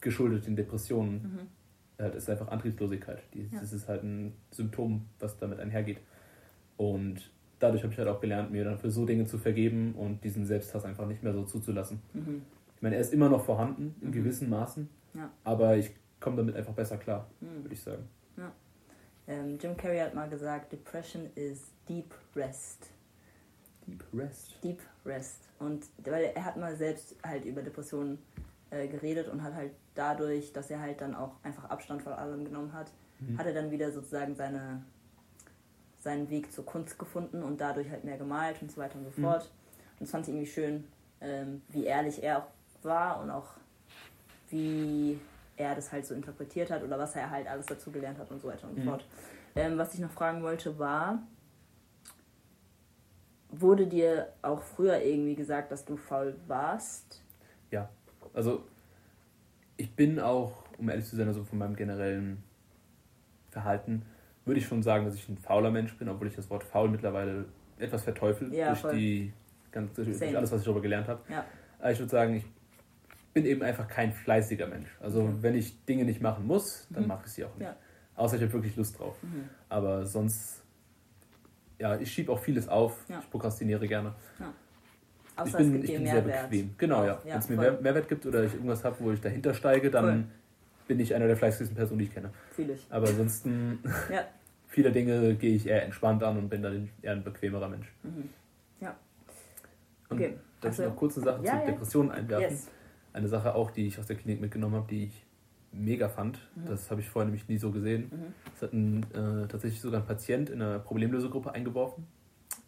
geschuldet in Depressionen. Mhm. Halt, ist einfach Antriebslosigkeit. Die, Ja. Das ist halt ein Symptom, was damit einhergeht. Und dadurch habe ich halt auch gelernt, mir dann für so Dinge zu vergeben und diesen Selbsthass einfach nicht mehr so zuzulassen. Mhm. Ich meine, er ist immer noch vorhanden, in Mhm. gewissen Maßen, Ja. aber ich komme damit einfach besser klar, Mhm. würde ich sagen. Ähm, Jim Carrey hat mal gesagt, Depression is deep rest. Deep Rest. Deep Rest. Und weil er hat mal selbst halt über Depressionen äh, geredet und hat halt dadurch, dass er halt dann auch einfach Abstand von allem genommen hat, Mhm. hat er dann wieder sozusagen seine seinen Weg zur Kunst gefunden und dadurch halt mehr gemalt und so weiter und so Mhm. fort. Und das fand ich irgendwie schön, ähm, wie ehrlich er auch war und auch wie er das halt so interpretiert hat oder was er halt alles dazu gelernt hat und so weiter und so Mhm. fort. Ähm, was ich noch fragen wollte war, wurde dir auch früher irgendwie gesagt, dass du faul warst? Also, ich bin auch, um ehrlich zu sein, also von meinem generellen Verhalten, würde ich schon sagen, dass ich ein fauler Mensch bin, obwohl ich das Wort faul mittlerweile etwas verteufel Ja, durch, voll. die, ganz, durch alles, was ich darüber gelernt habe. Ja. Aber ich würde sagen, ich bin eben einfach kein fleißiger Mensch. Also, Mhm. wenn ich Dinge nicht machen muss, dann Mhm. mache ich sie auch nicht. Ja. Außer ich habe wirklich Lust drauf. Mhm. Aber sonst, ja, ich schiebe auch vieles auf. Ich prokrastiniere gerne. Außer ich es bin, gibt ich bin sehr Mehrwert. bequem. Genau, ja. Wenn es mir voll. Mehrwert gibt oder ich irgendwas habe, wo ich dahinter steige, dann Voll. Bin ich einer der fleißigsten Personen, die ich kenne. Fühl ich. Aber ansonsten, Ja. viele Dinge gehe ich eher entspannt an und bin dann eher ein bequemerer Mensch. Mhm. Ja. Und Okay. Darf ich Also- noch kurz eine Sache Ja, zu ja. Depressionen einwerfen? Yes. Eine Sache auch, die ich aus der Klinik mitgenommen habe, die ich mega fand. Mhm. Das habe ich vorher nämlich nie so gesehen. Mhm. Es hat ein, äh, tatsächlich sogar ein Patient in einer Problemlösegruppe eingeworfen.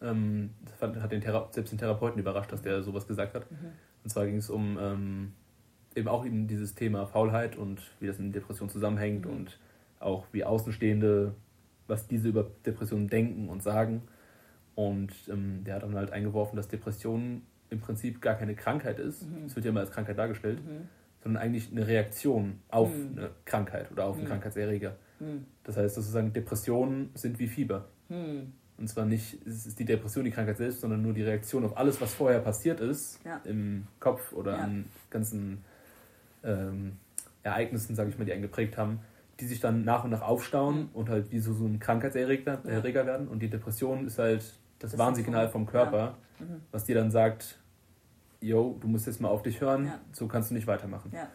Ähm, das fand, hat den Thera selbst den Therapeuten überrascht, dass der sowas gesagt hat. Mhm. Und zwar ging es um ähm, eben auch eben dieses Thema Faulheit und wie das in Depression zusammenhängt Mhm. und auch wie Außenstehende, was diese über Depressionen denken und sagen. Und ähm, der hat dann halt eingeworfen, dass Depression im Prinzip gar keine Krankheit ist. Mhm. Es wird ja immer als Krankheit dargestellt, Mhm. sondern eigentlich eine Reaktion auf Mhm. eine Krankheit oder auf einen Mhm. Krankheitserreger. Mhm. Das heißt sozusagen, Depressionen sind wie Fieber. Mhm. Und zwar nicht, es ist die Depression die Krankheit selbst, sondern nur die Reaktion auf alles, was vorher passiert ist, Ja. im Kopf oder Ja. an ganzen ähm, Ereignissen, sage ich mal, die einen geprägt haben, die sich dann nach und nach aufstauen Mhm. und halt wie so, so ein Krankheitserreger Ja. Erreger werden. Und die Depression ist halt das, Das Warnsignal vom Körper, Mhm. was dir dann sagt, yo, du musst jetzt mal auf dich hören, Ja. so kannst du nicht weitermachen. Ja.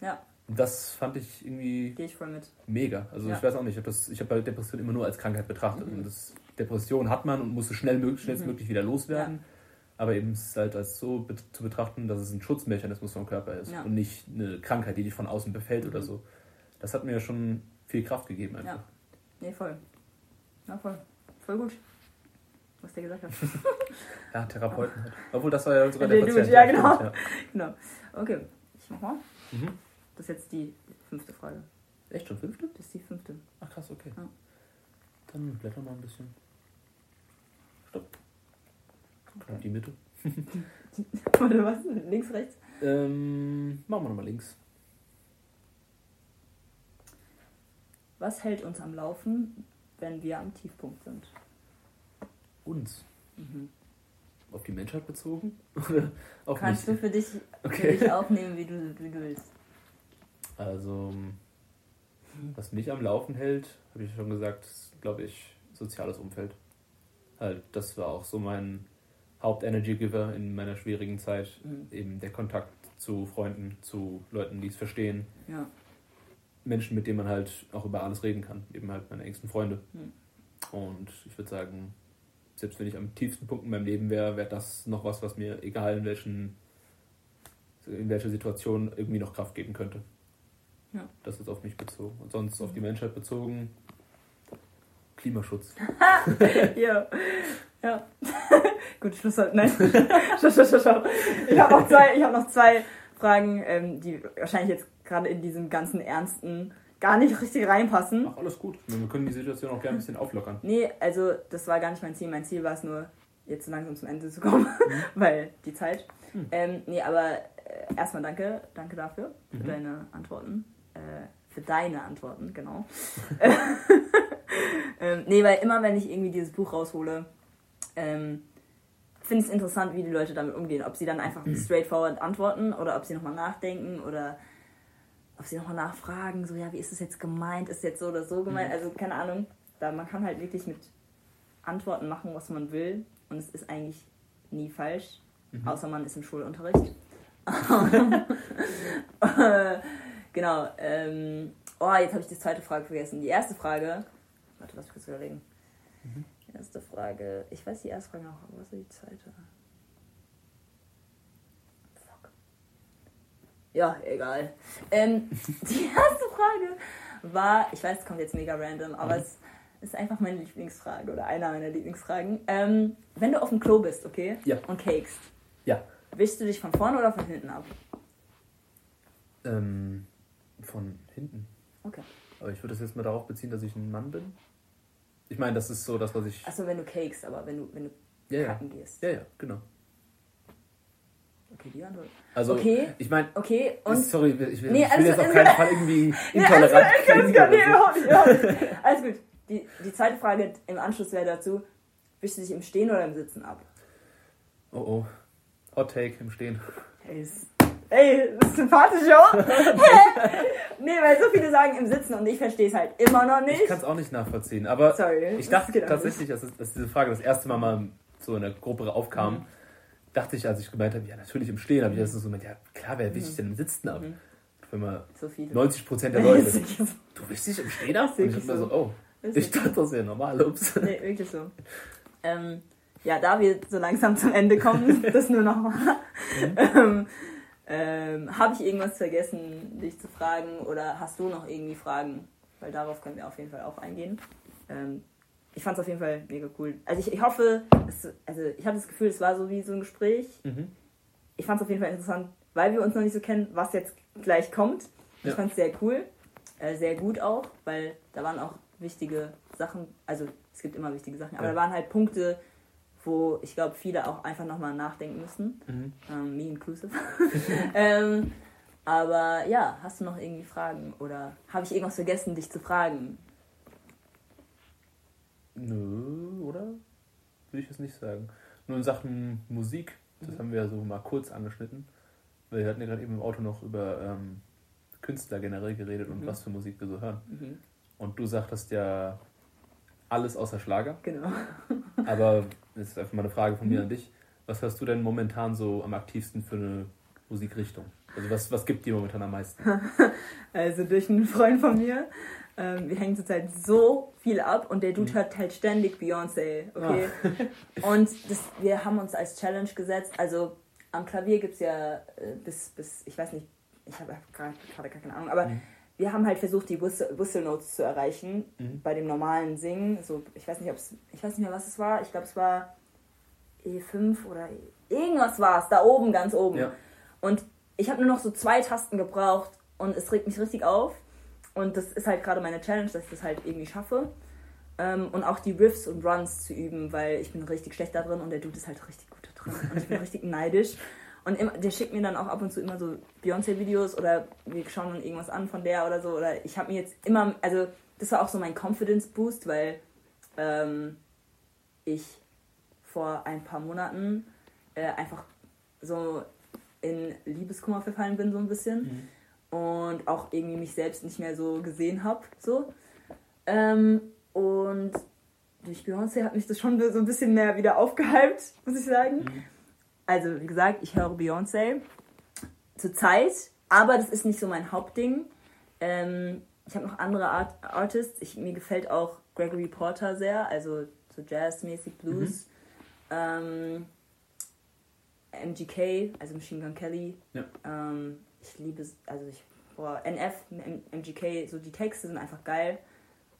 Ja. Und das fand ich irgendwie ich voll mit. mega. Also Ja. ich weiß auch nicht, ich habe habe halt Depression immer nur als Krankheit betrachtet. Mhm. Und das, Depression hat man und muss es schnell, mög- schnellstmöglich wieder loswerden. Aber eben ist es halt als so zu betrachten, dass es ein Schutzmechanismus vom Körper ist Ja. und nicht eine Krankheit, die dich von außen befällt oder Mhm. so. Das hat mir schon viel Kraft gegeben einfach. Ja. Nee, voll. Ja, voll. Voll gut. Was der gesagt hat. Ja, Therapeuten halt. Obwohl das war ja sogar Der der Patient. ja, stimmt, genau. ja. genau. Okay. Ich mach mal. Mhm. Das ist jetzt die fünfte Frage. Echt schon fünfte? Das ist die fünfte. Ach krass, okay. Ja. Dann blätter mal ein bisschen. Stopp. Und die Mitte. Warte, was? Links, rechts? Ähm, machen wir nochmal links. Was hält uns am Laufen, wenn wir am Tiefpunkt sind? Uns. Mhm. Auf die Menschheit bezogen? Oder auf Kannst mich? du für dich, Okay. für dich aufnehmen, wie du, wie du willst. Also, was mich am Laufen hält, habe ich schon gesagt, glaube ich, soziales Umfeld. Halt, das war auch so mein Haupt-Energy-Giver in meiner schwierigen Zeit. Mhm. Eben der Kontakt zu Freunden, zu Leuten, die es verstehen. Ja. Menschen, mit denen man halt auch über alles reden kann. Eben halt meine engsten Freunde. Mhm. Und ich würde sagen, selbst wenn ich am tiefsten Punkt in meinem Leben wäre, wäre das noch was, was mir, egal in welchen in welcher Situation, irgendwie noch Kraft geben könnte. Ja. Das ist auf mich bezogen. Und sonst auf die Menschheit bezogen, Klimaschutz. ja. Ja. Gut, Schluss. Nein. schau, schau, schau, schau. Ich habe noch zwei, ich hab noch zwei Fragen, ähm, die wahrscheinlich jetzt gerade in diesem ganzen Ernsten gar nicht richtig reinpassen. Ach, alles gut. Wir können die Situation auch gerne ein bisschen auflockern. Nee, also das war gar nicht mein Ziel. Mein Ziel war es nur, jetzt so langsam zum Ende zu kommen, weil die Zeit. Mhm. Ähm, nee, aber äh, erstmal danke, danke dafür, für Mhm. deine Antworten. Äh, für deine Antworten, genau. ähm, nee, weil immer, wenn ich irgendwie dieses Buch raushole, ähm, finde es interessant, wie die Leute damit umgehen. Ob sie dann einfach straightforward antworten oder ob sie nochmal nachdenken oder ob sie nochmal nachfragen, so, ja, wie ist es jetzt gemeint? Ist es jetzt so oder so gemeint? Mhm. Also, keine Ahnung. Da, man kann halt wirklich mit Antworten machen, was man will. Und es ist eigentlich nie falsch. Mhm. Außer man ist im Schulunterricht. Genau. Ähm, oh, jetzt habe ich die zweite Frage vergessen. Die erste Frage. Warte, lass mich kurz überlegen. Mhm. Erste Frage. Ich weiß die erste Frage noch, aber was ist die zweite? Fuck. Ja, egal. Ähm, die erste Frage war, ich weiß, es kommt jetzt mega random, aber Mhm. es ist einfach meine Lieblingsfrage oder einer meiner Lieblingsfragen. Ähm, wenn du auf dem Klo bist, okay? Ja. Und cakest, Ja. wischst du dich von vorne oder von hinten ab? Ähm, von hinten. Okay. Aber ich würde das jetzt mal darauf beziehen, dass ich ein Mann bin. Ich meine, das ist so das, was ich. Achso, wenn du cakest, aber wenn du, wenn du Ja, ja. kacken gehst. Ja, ja, genau. Okay, die Antwort. Also, Okay. ich meine, Okay, und. sorry, ich will, ich will Nee, jetzt auf keinen Fall irgendwie Nee, intolerant alles gut, alles gut, nee, überhaupt nicht, überhaupt nicht. Alles gut. Die, die zweite Frage im Anschluss wäre dazu: Wischst du dich im Stehen oder im Sitzen ab? Oh oh. Hot Take im Stehen. Ey, ist, ey, das ist sympathisch, oder? nee, weil so viele sagen im Sitzen und ich verstehe es halt immer noch Ich nicht. kann es auch nicht nachvollziehen, aber Sorry. ich das dachte auch tatsächlich, als, es- als diese Frage das erste Mal mal so in der Gruppe aufkam, Mhm. dachte ich, als ich gemeint habe, ja, natürlich im Stehen, habe ich erst so gemeint, ja, klar, wer wischt sich denn im Sitzen ab? Mhm. Wenn man. So viele. 90 Prozent der Leute. Du wischst dich im Stehen ab? Und ich so, so. oh, Ist ich dachte, das wäre normal, ups. Nee, wirklich so. Ähm, ja, da wir so langsam zum Ende kommen, das nur noch mal. Ähm, ähm, Habe ich irgendwas vergessen, dich zu fragen oder hast du noch irgendwie Fragen? Weil darauf können wir auf jeden Fall auch eingehen. Ähm, ich fand es auf jeden Fall mega cool. Also ich, ich hoffe, es, also ich habe das Gefühl, es war so wie so ein Gespräch. Mhm. Ich fand es auf jeden Fall interessant, weil wir uns noch nicht so kennen, was jetzt gleich kommt. Ich Ja. fand es sehr cool, äh, sehr gut auch, weil da waren auch wichtige Sachen, also es gibt immer wichtige Sachen, aber Ja. da waren halt Punkte, wo ich glaube, viele auch einfach nochmal nachdenken müssen. Mhm. Ähm, me inclusive. ähm, aber ja, hast du noch irgendwie Fragen oder habe ich irgendwas vergessen, dich zu fragen? Nö, oder? Würde ich jetzt nicht sagen. Nur in Sachen Musik, das Mhm. haben wir ja so mal kurz angeschnitten. Weil wir hatten ja gerade eben im Auto noch über ähm, Künstler generell geredet und Mhm. was für Musik wir so hören. Mhm. Und du sagtest ja alles außer Schlager. Genau. Aber das ist einfach mal eine Frage von Mhm. mir an dich. Was hörst du denn momentan so am aktivsten für eine Musikrichtung? Also was, was gibt dir momentan am meisten? Also durch einen Freund von mir. Ähm, wir hängen zurzeit so viel ab und der Dude Mhm. hört halt ständig Beyoncé, okay? Und das, wir haben uns als Challenge gesetzt, also am Klavier gibt es ja äh, bis, bis, ich weiß nicht, ich habe gerade gerade gar keine Ahnung, aber Mhm. Wir haben halt versucht, die Whistle, Whistle Notes zu erreichen Mhm. bei dem normalen Singen. So, ich weiß nicht, ob's, ich weiß nicht mehr, was es war. Ich glaube, es war E5 oder E- irgendwas war es, da oben, ganz oben. Ja. Und ich habe nur noch so zwei Tasten gebraucht und es regt mich richtig auf. Und das ist halt gerade meine Challenge, dass ich das halt irgendwie schaffe. Ähm, und auch die Riffs und Runs zu üben, weil ich bin richtig schlecht da drin und der Dude ist halt richtig gut da drin. Und ich bin richtig neidisch. Und immer, der schickt mir dann auch ab und zu immer so Beyoncé-Videos oder wir schauen dann irgendwas an von der oder so. Oder ich habe mir jetzt immer, also das war auch so mein Confidence-Boost, weil ähm, ich vor ein paar Monaten äh, einfach so in Liebeskummer verfallen bin, so ein bisschen. Mhm. Und auch irgendwie mich selbst nicht mehr so gesehen habe. So. Ähm, und durch Beyoncé hat mich das schon so ein bisschen mehr wieder aufgehypt, muss ich sagen. Mhm. Also, wie gesagt, ich höre Beyoncé zurzeit, aber das ist nicht so mein Hauptding. Ähm, ich habe noch andere Art Artists. Ich, mir gefällt auch Gregory Porter sehr, also so jazzmäßig Blues. Ähm, MGK, also Machine Gun Kelly. Ja. Ähm, ich liebe also ich, boah, NF, M- MGK, so die Texte sind einfach geil.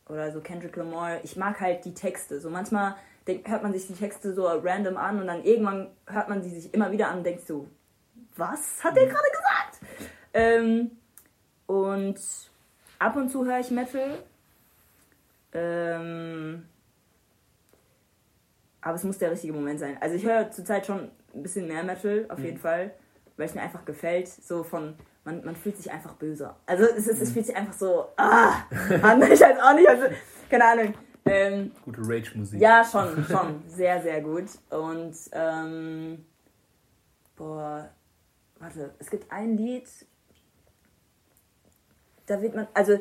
Oder so Kendrick Lamar. Ich mag halt die Texte. So manchmal hört man sich die Texte so random an und dann irgendwann hört man sie sich immer wieder an und denkt so, was hat der gerade gesagt? Ähm, und ab und zu höre ich Metal. Ähm, aber es muss der richtige Moment sein. Also ich höre zurzeit schon ein bisschen mehr Metal, auf jeden Fall, weil es mir einfach gefällt. So von, man, man fühlt sich einfach böser. Also es, ist, es fühlt sich einfach so, ah, an. Ich weiß auch nicht, also, keine Ahnung. Ähm, Gute Rage-Musik. ja, schon, schon. Sehr, sehr gut. Und, ähm, boah, warte, es gibt ein Lied, da wird man, also,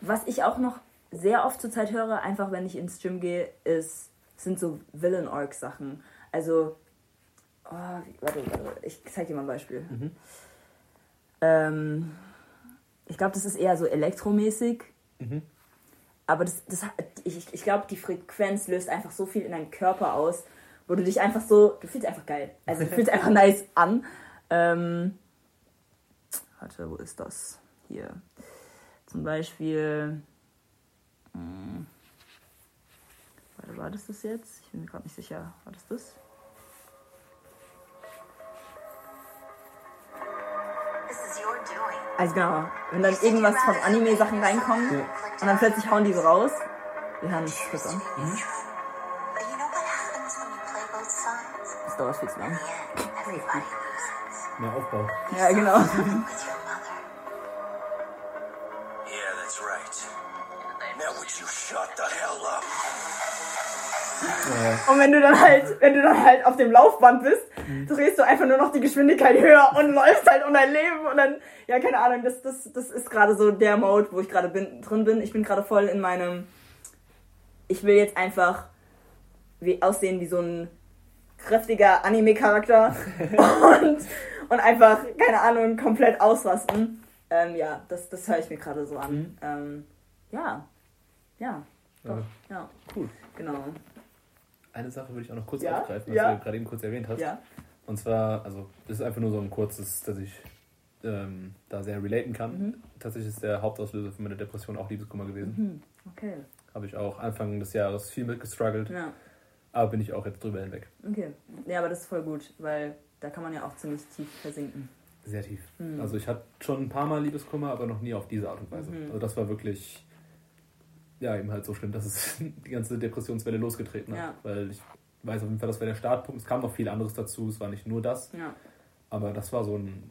was ich auch noch sehr oft zurzeit höre, einfach wenn ich ins Gym gehe, ist, sind so Villain Org Sachen. Also, oh, warte, warte, ich zeig dir mal ein Beispiel. Mhm. Ähm, ich glaube, das ist eher so elektromäßig. Mhm. Aber das, das, ich, ich glaube, die Frequenz löst einfach so viel in deinem Körper aus, wo du dich einfach so, du fühlst einfach geil. Also du fühlst einfach nice an. Ähm, warte, wo ist das? Hier. Zum Beispiel. hm, Warte, war das das jetzt? Ich bin mir gerade nicht sicher. War das das? Also genau, wenn dann irgendwas von Anime-Sachen reinkommt Ja. und dann plötzlich hauen die so raus. Wir hören uns kurz an. Das dauert viel zu lang. Mehr Aufbau. Ja, genau. Yeah, that's right. Now would you shut the hell up? Und wenn du dann halt, wenn du dann halt auf dem Laufband bist, drehst du einfach nur noch die Geschwindigkeit höher und läufst halt um dein Leben und dann, ja, keine Ahnung, das, das, das ist gerade so der Mode, wo ich gerade bin, drin bin. Ich bin gerade voll in meinem, ich will jetzt einfach wie, aussehen wie so ein kräftiger Anime-Charakter und, und einfach, keine Ahnung, komplett ausrasten. Ähm, ja, das, das höre ich mir gerade so an. Mhm. Ähm, ja, ja, doch, Ja. ja, Cool. genau. Eine Sache würde ich auch noch kurz Ja, aufgreifen, was ja. du gerade eben kurz erwähnt hast. Ja. Und zwar, also das ist einfach nur so ein kurzes, dass ich ähm, da sehr relaten kann. Mhm. Tatsächlich ist der Hauptauslöser für meine Depression auch Liebeskummer gewesen. Hm, okay. Habe ich auch Anfang des Jahres viel mit gestruggelt, Ja, aber bin ich auch jetzt drüber hinweg. okay. Ja, aber das ist voll gut, weil da kann man ja auch ziemlich tief versinken. Sehr tief. Mhm. Also ich hatte schon ein paar Mal Liebeskummer, aber noch nie auf diese Art und Weise. Mhm. Also das war wirklich, ja, eben halt so schlimm, dass es die ganze Depressionswelle losgetreten hat. Ja. Weil ich weiß auf jeden Fall, das war der Startpunkt. Es kam noch viel anderes dazu, es war nicht nur das, Ja. aber das war so ein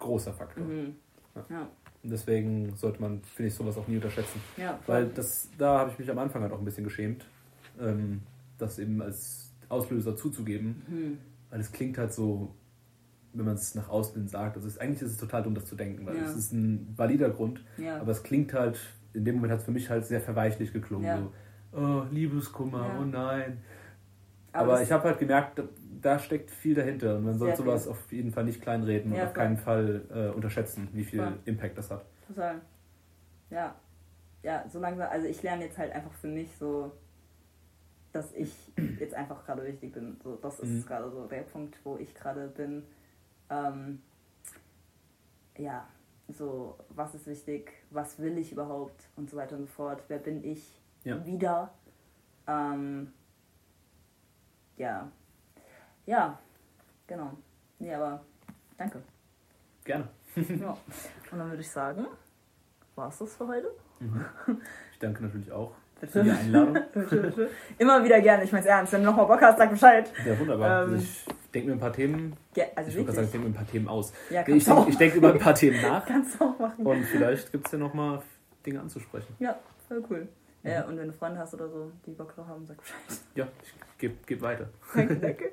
großer Faktor. Mhm. Ja. Ja. Und deswegen sollte man, finde ich, sowas auch nie unterschätzen. Ja, Weil das, da habe ich mich am Anfang halt auch ein bisschen geschämt, ähm, das eben als Auslöser zuzugeben. Hm. Weil es klingt halt so, wenn man es nach außen sagt, also es, eigentlich ist es total dumm, das zu denken, weil Ja. es ist ein valider Grund, Ja. aber es klingt halt, in dem Moment hat es für mich halt sehr verweichlich geklungen. Ja. So, oh, Liebeskummer, oh nein. Aber Aber, ich habe halt gemerkt, da, steckt viel dahinter und man sollte sowas auf jeden Fall nicht kleinreden Ja, und auf keinen Fall äh, unterschätzen, wie viel Voll. Impact das hat. Total. Ja. Ja, so langsam, also ich lerne jetzt halt einfach für mich so, dass ich jetzt einfach gerade wichtig bin. So, das ist Mhm. gerade so der Punkt, wo ich gerade bin. Ähm, ja, so, was ist wichtig, was will ich überhaupt und so weiter und so fort. Wer bin ich Ja. wieder? Ähm, ja. Ja, genau. Nee, aber danke. Gerne. Ja. Und dann würde ich sagen, war es das für heute? Ich danke natürlich auch für die Einladung. Immer wieder gerne, ich meine es ernst. Wenn du nochmal Bock hast, sag Bescheid. Ja, wunderbar. Ähm, Also ich denke mir ein paar Themen, Ja, also ich würde sagen, ich denke mir ein paar Themen aus. Ja, ich denke denk über ein paar Themen nach Kannst du auch machen. und vielleicht gibt es ja nochmal Dinge anzusprechen. Ja, voll cool. Ja, und wenn du Freunde hast oder so, die Bock drauf haben, sag Bescheid. Ja, ich gebe geb weiter. Danke, danke.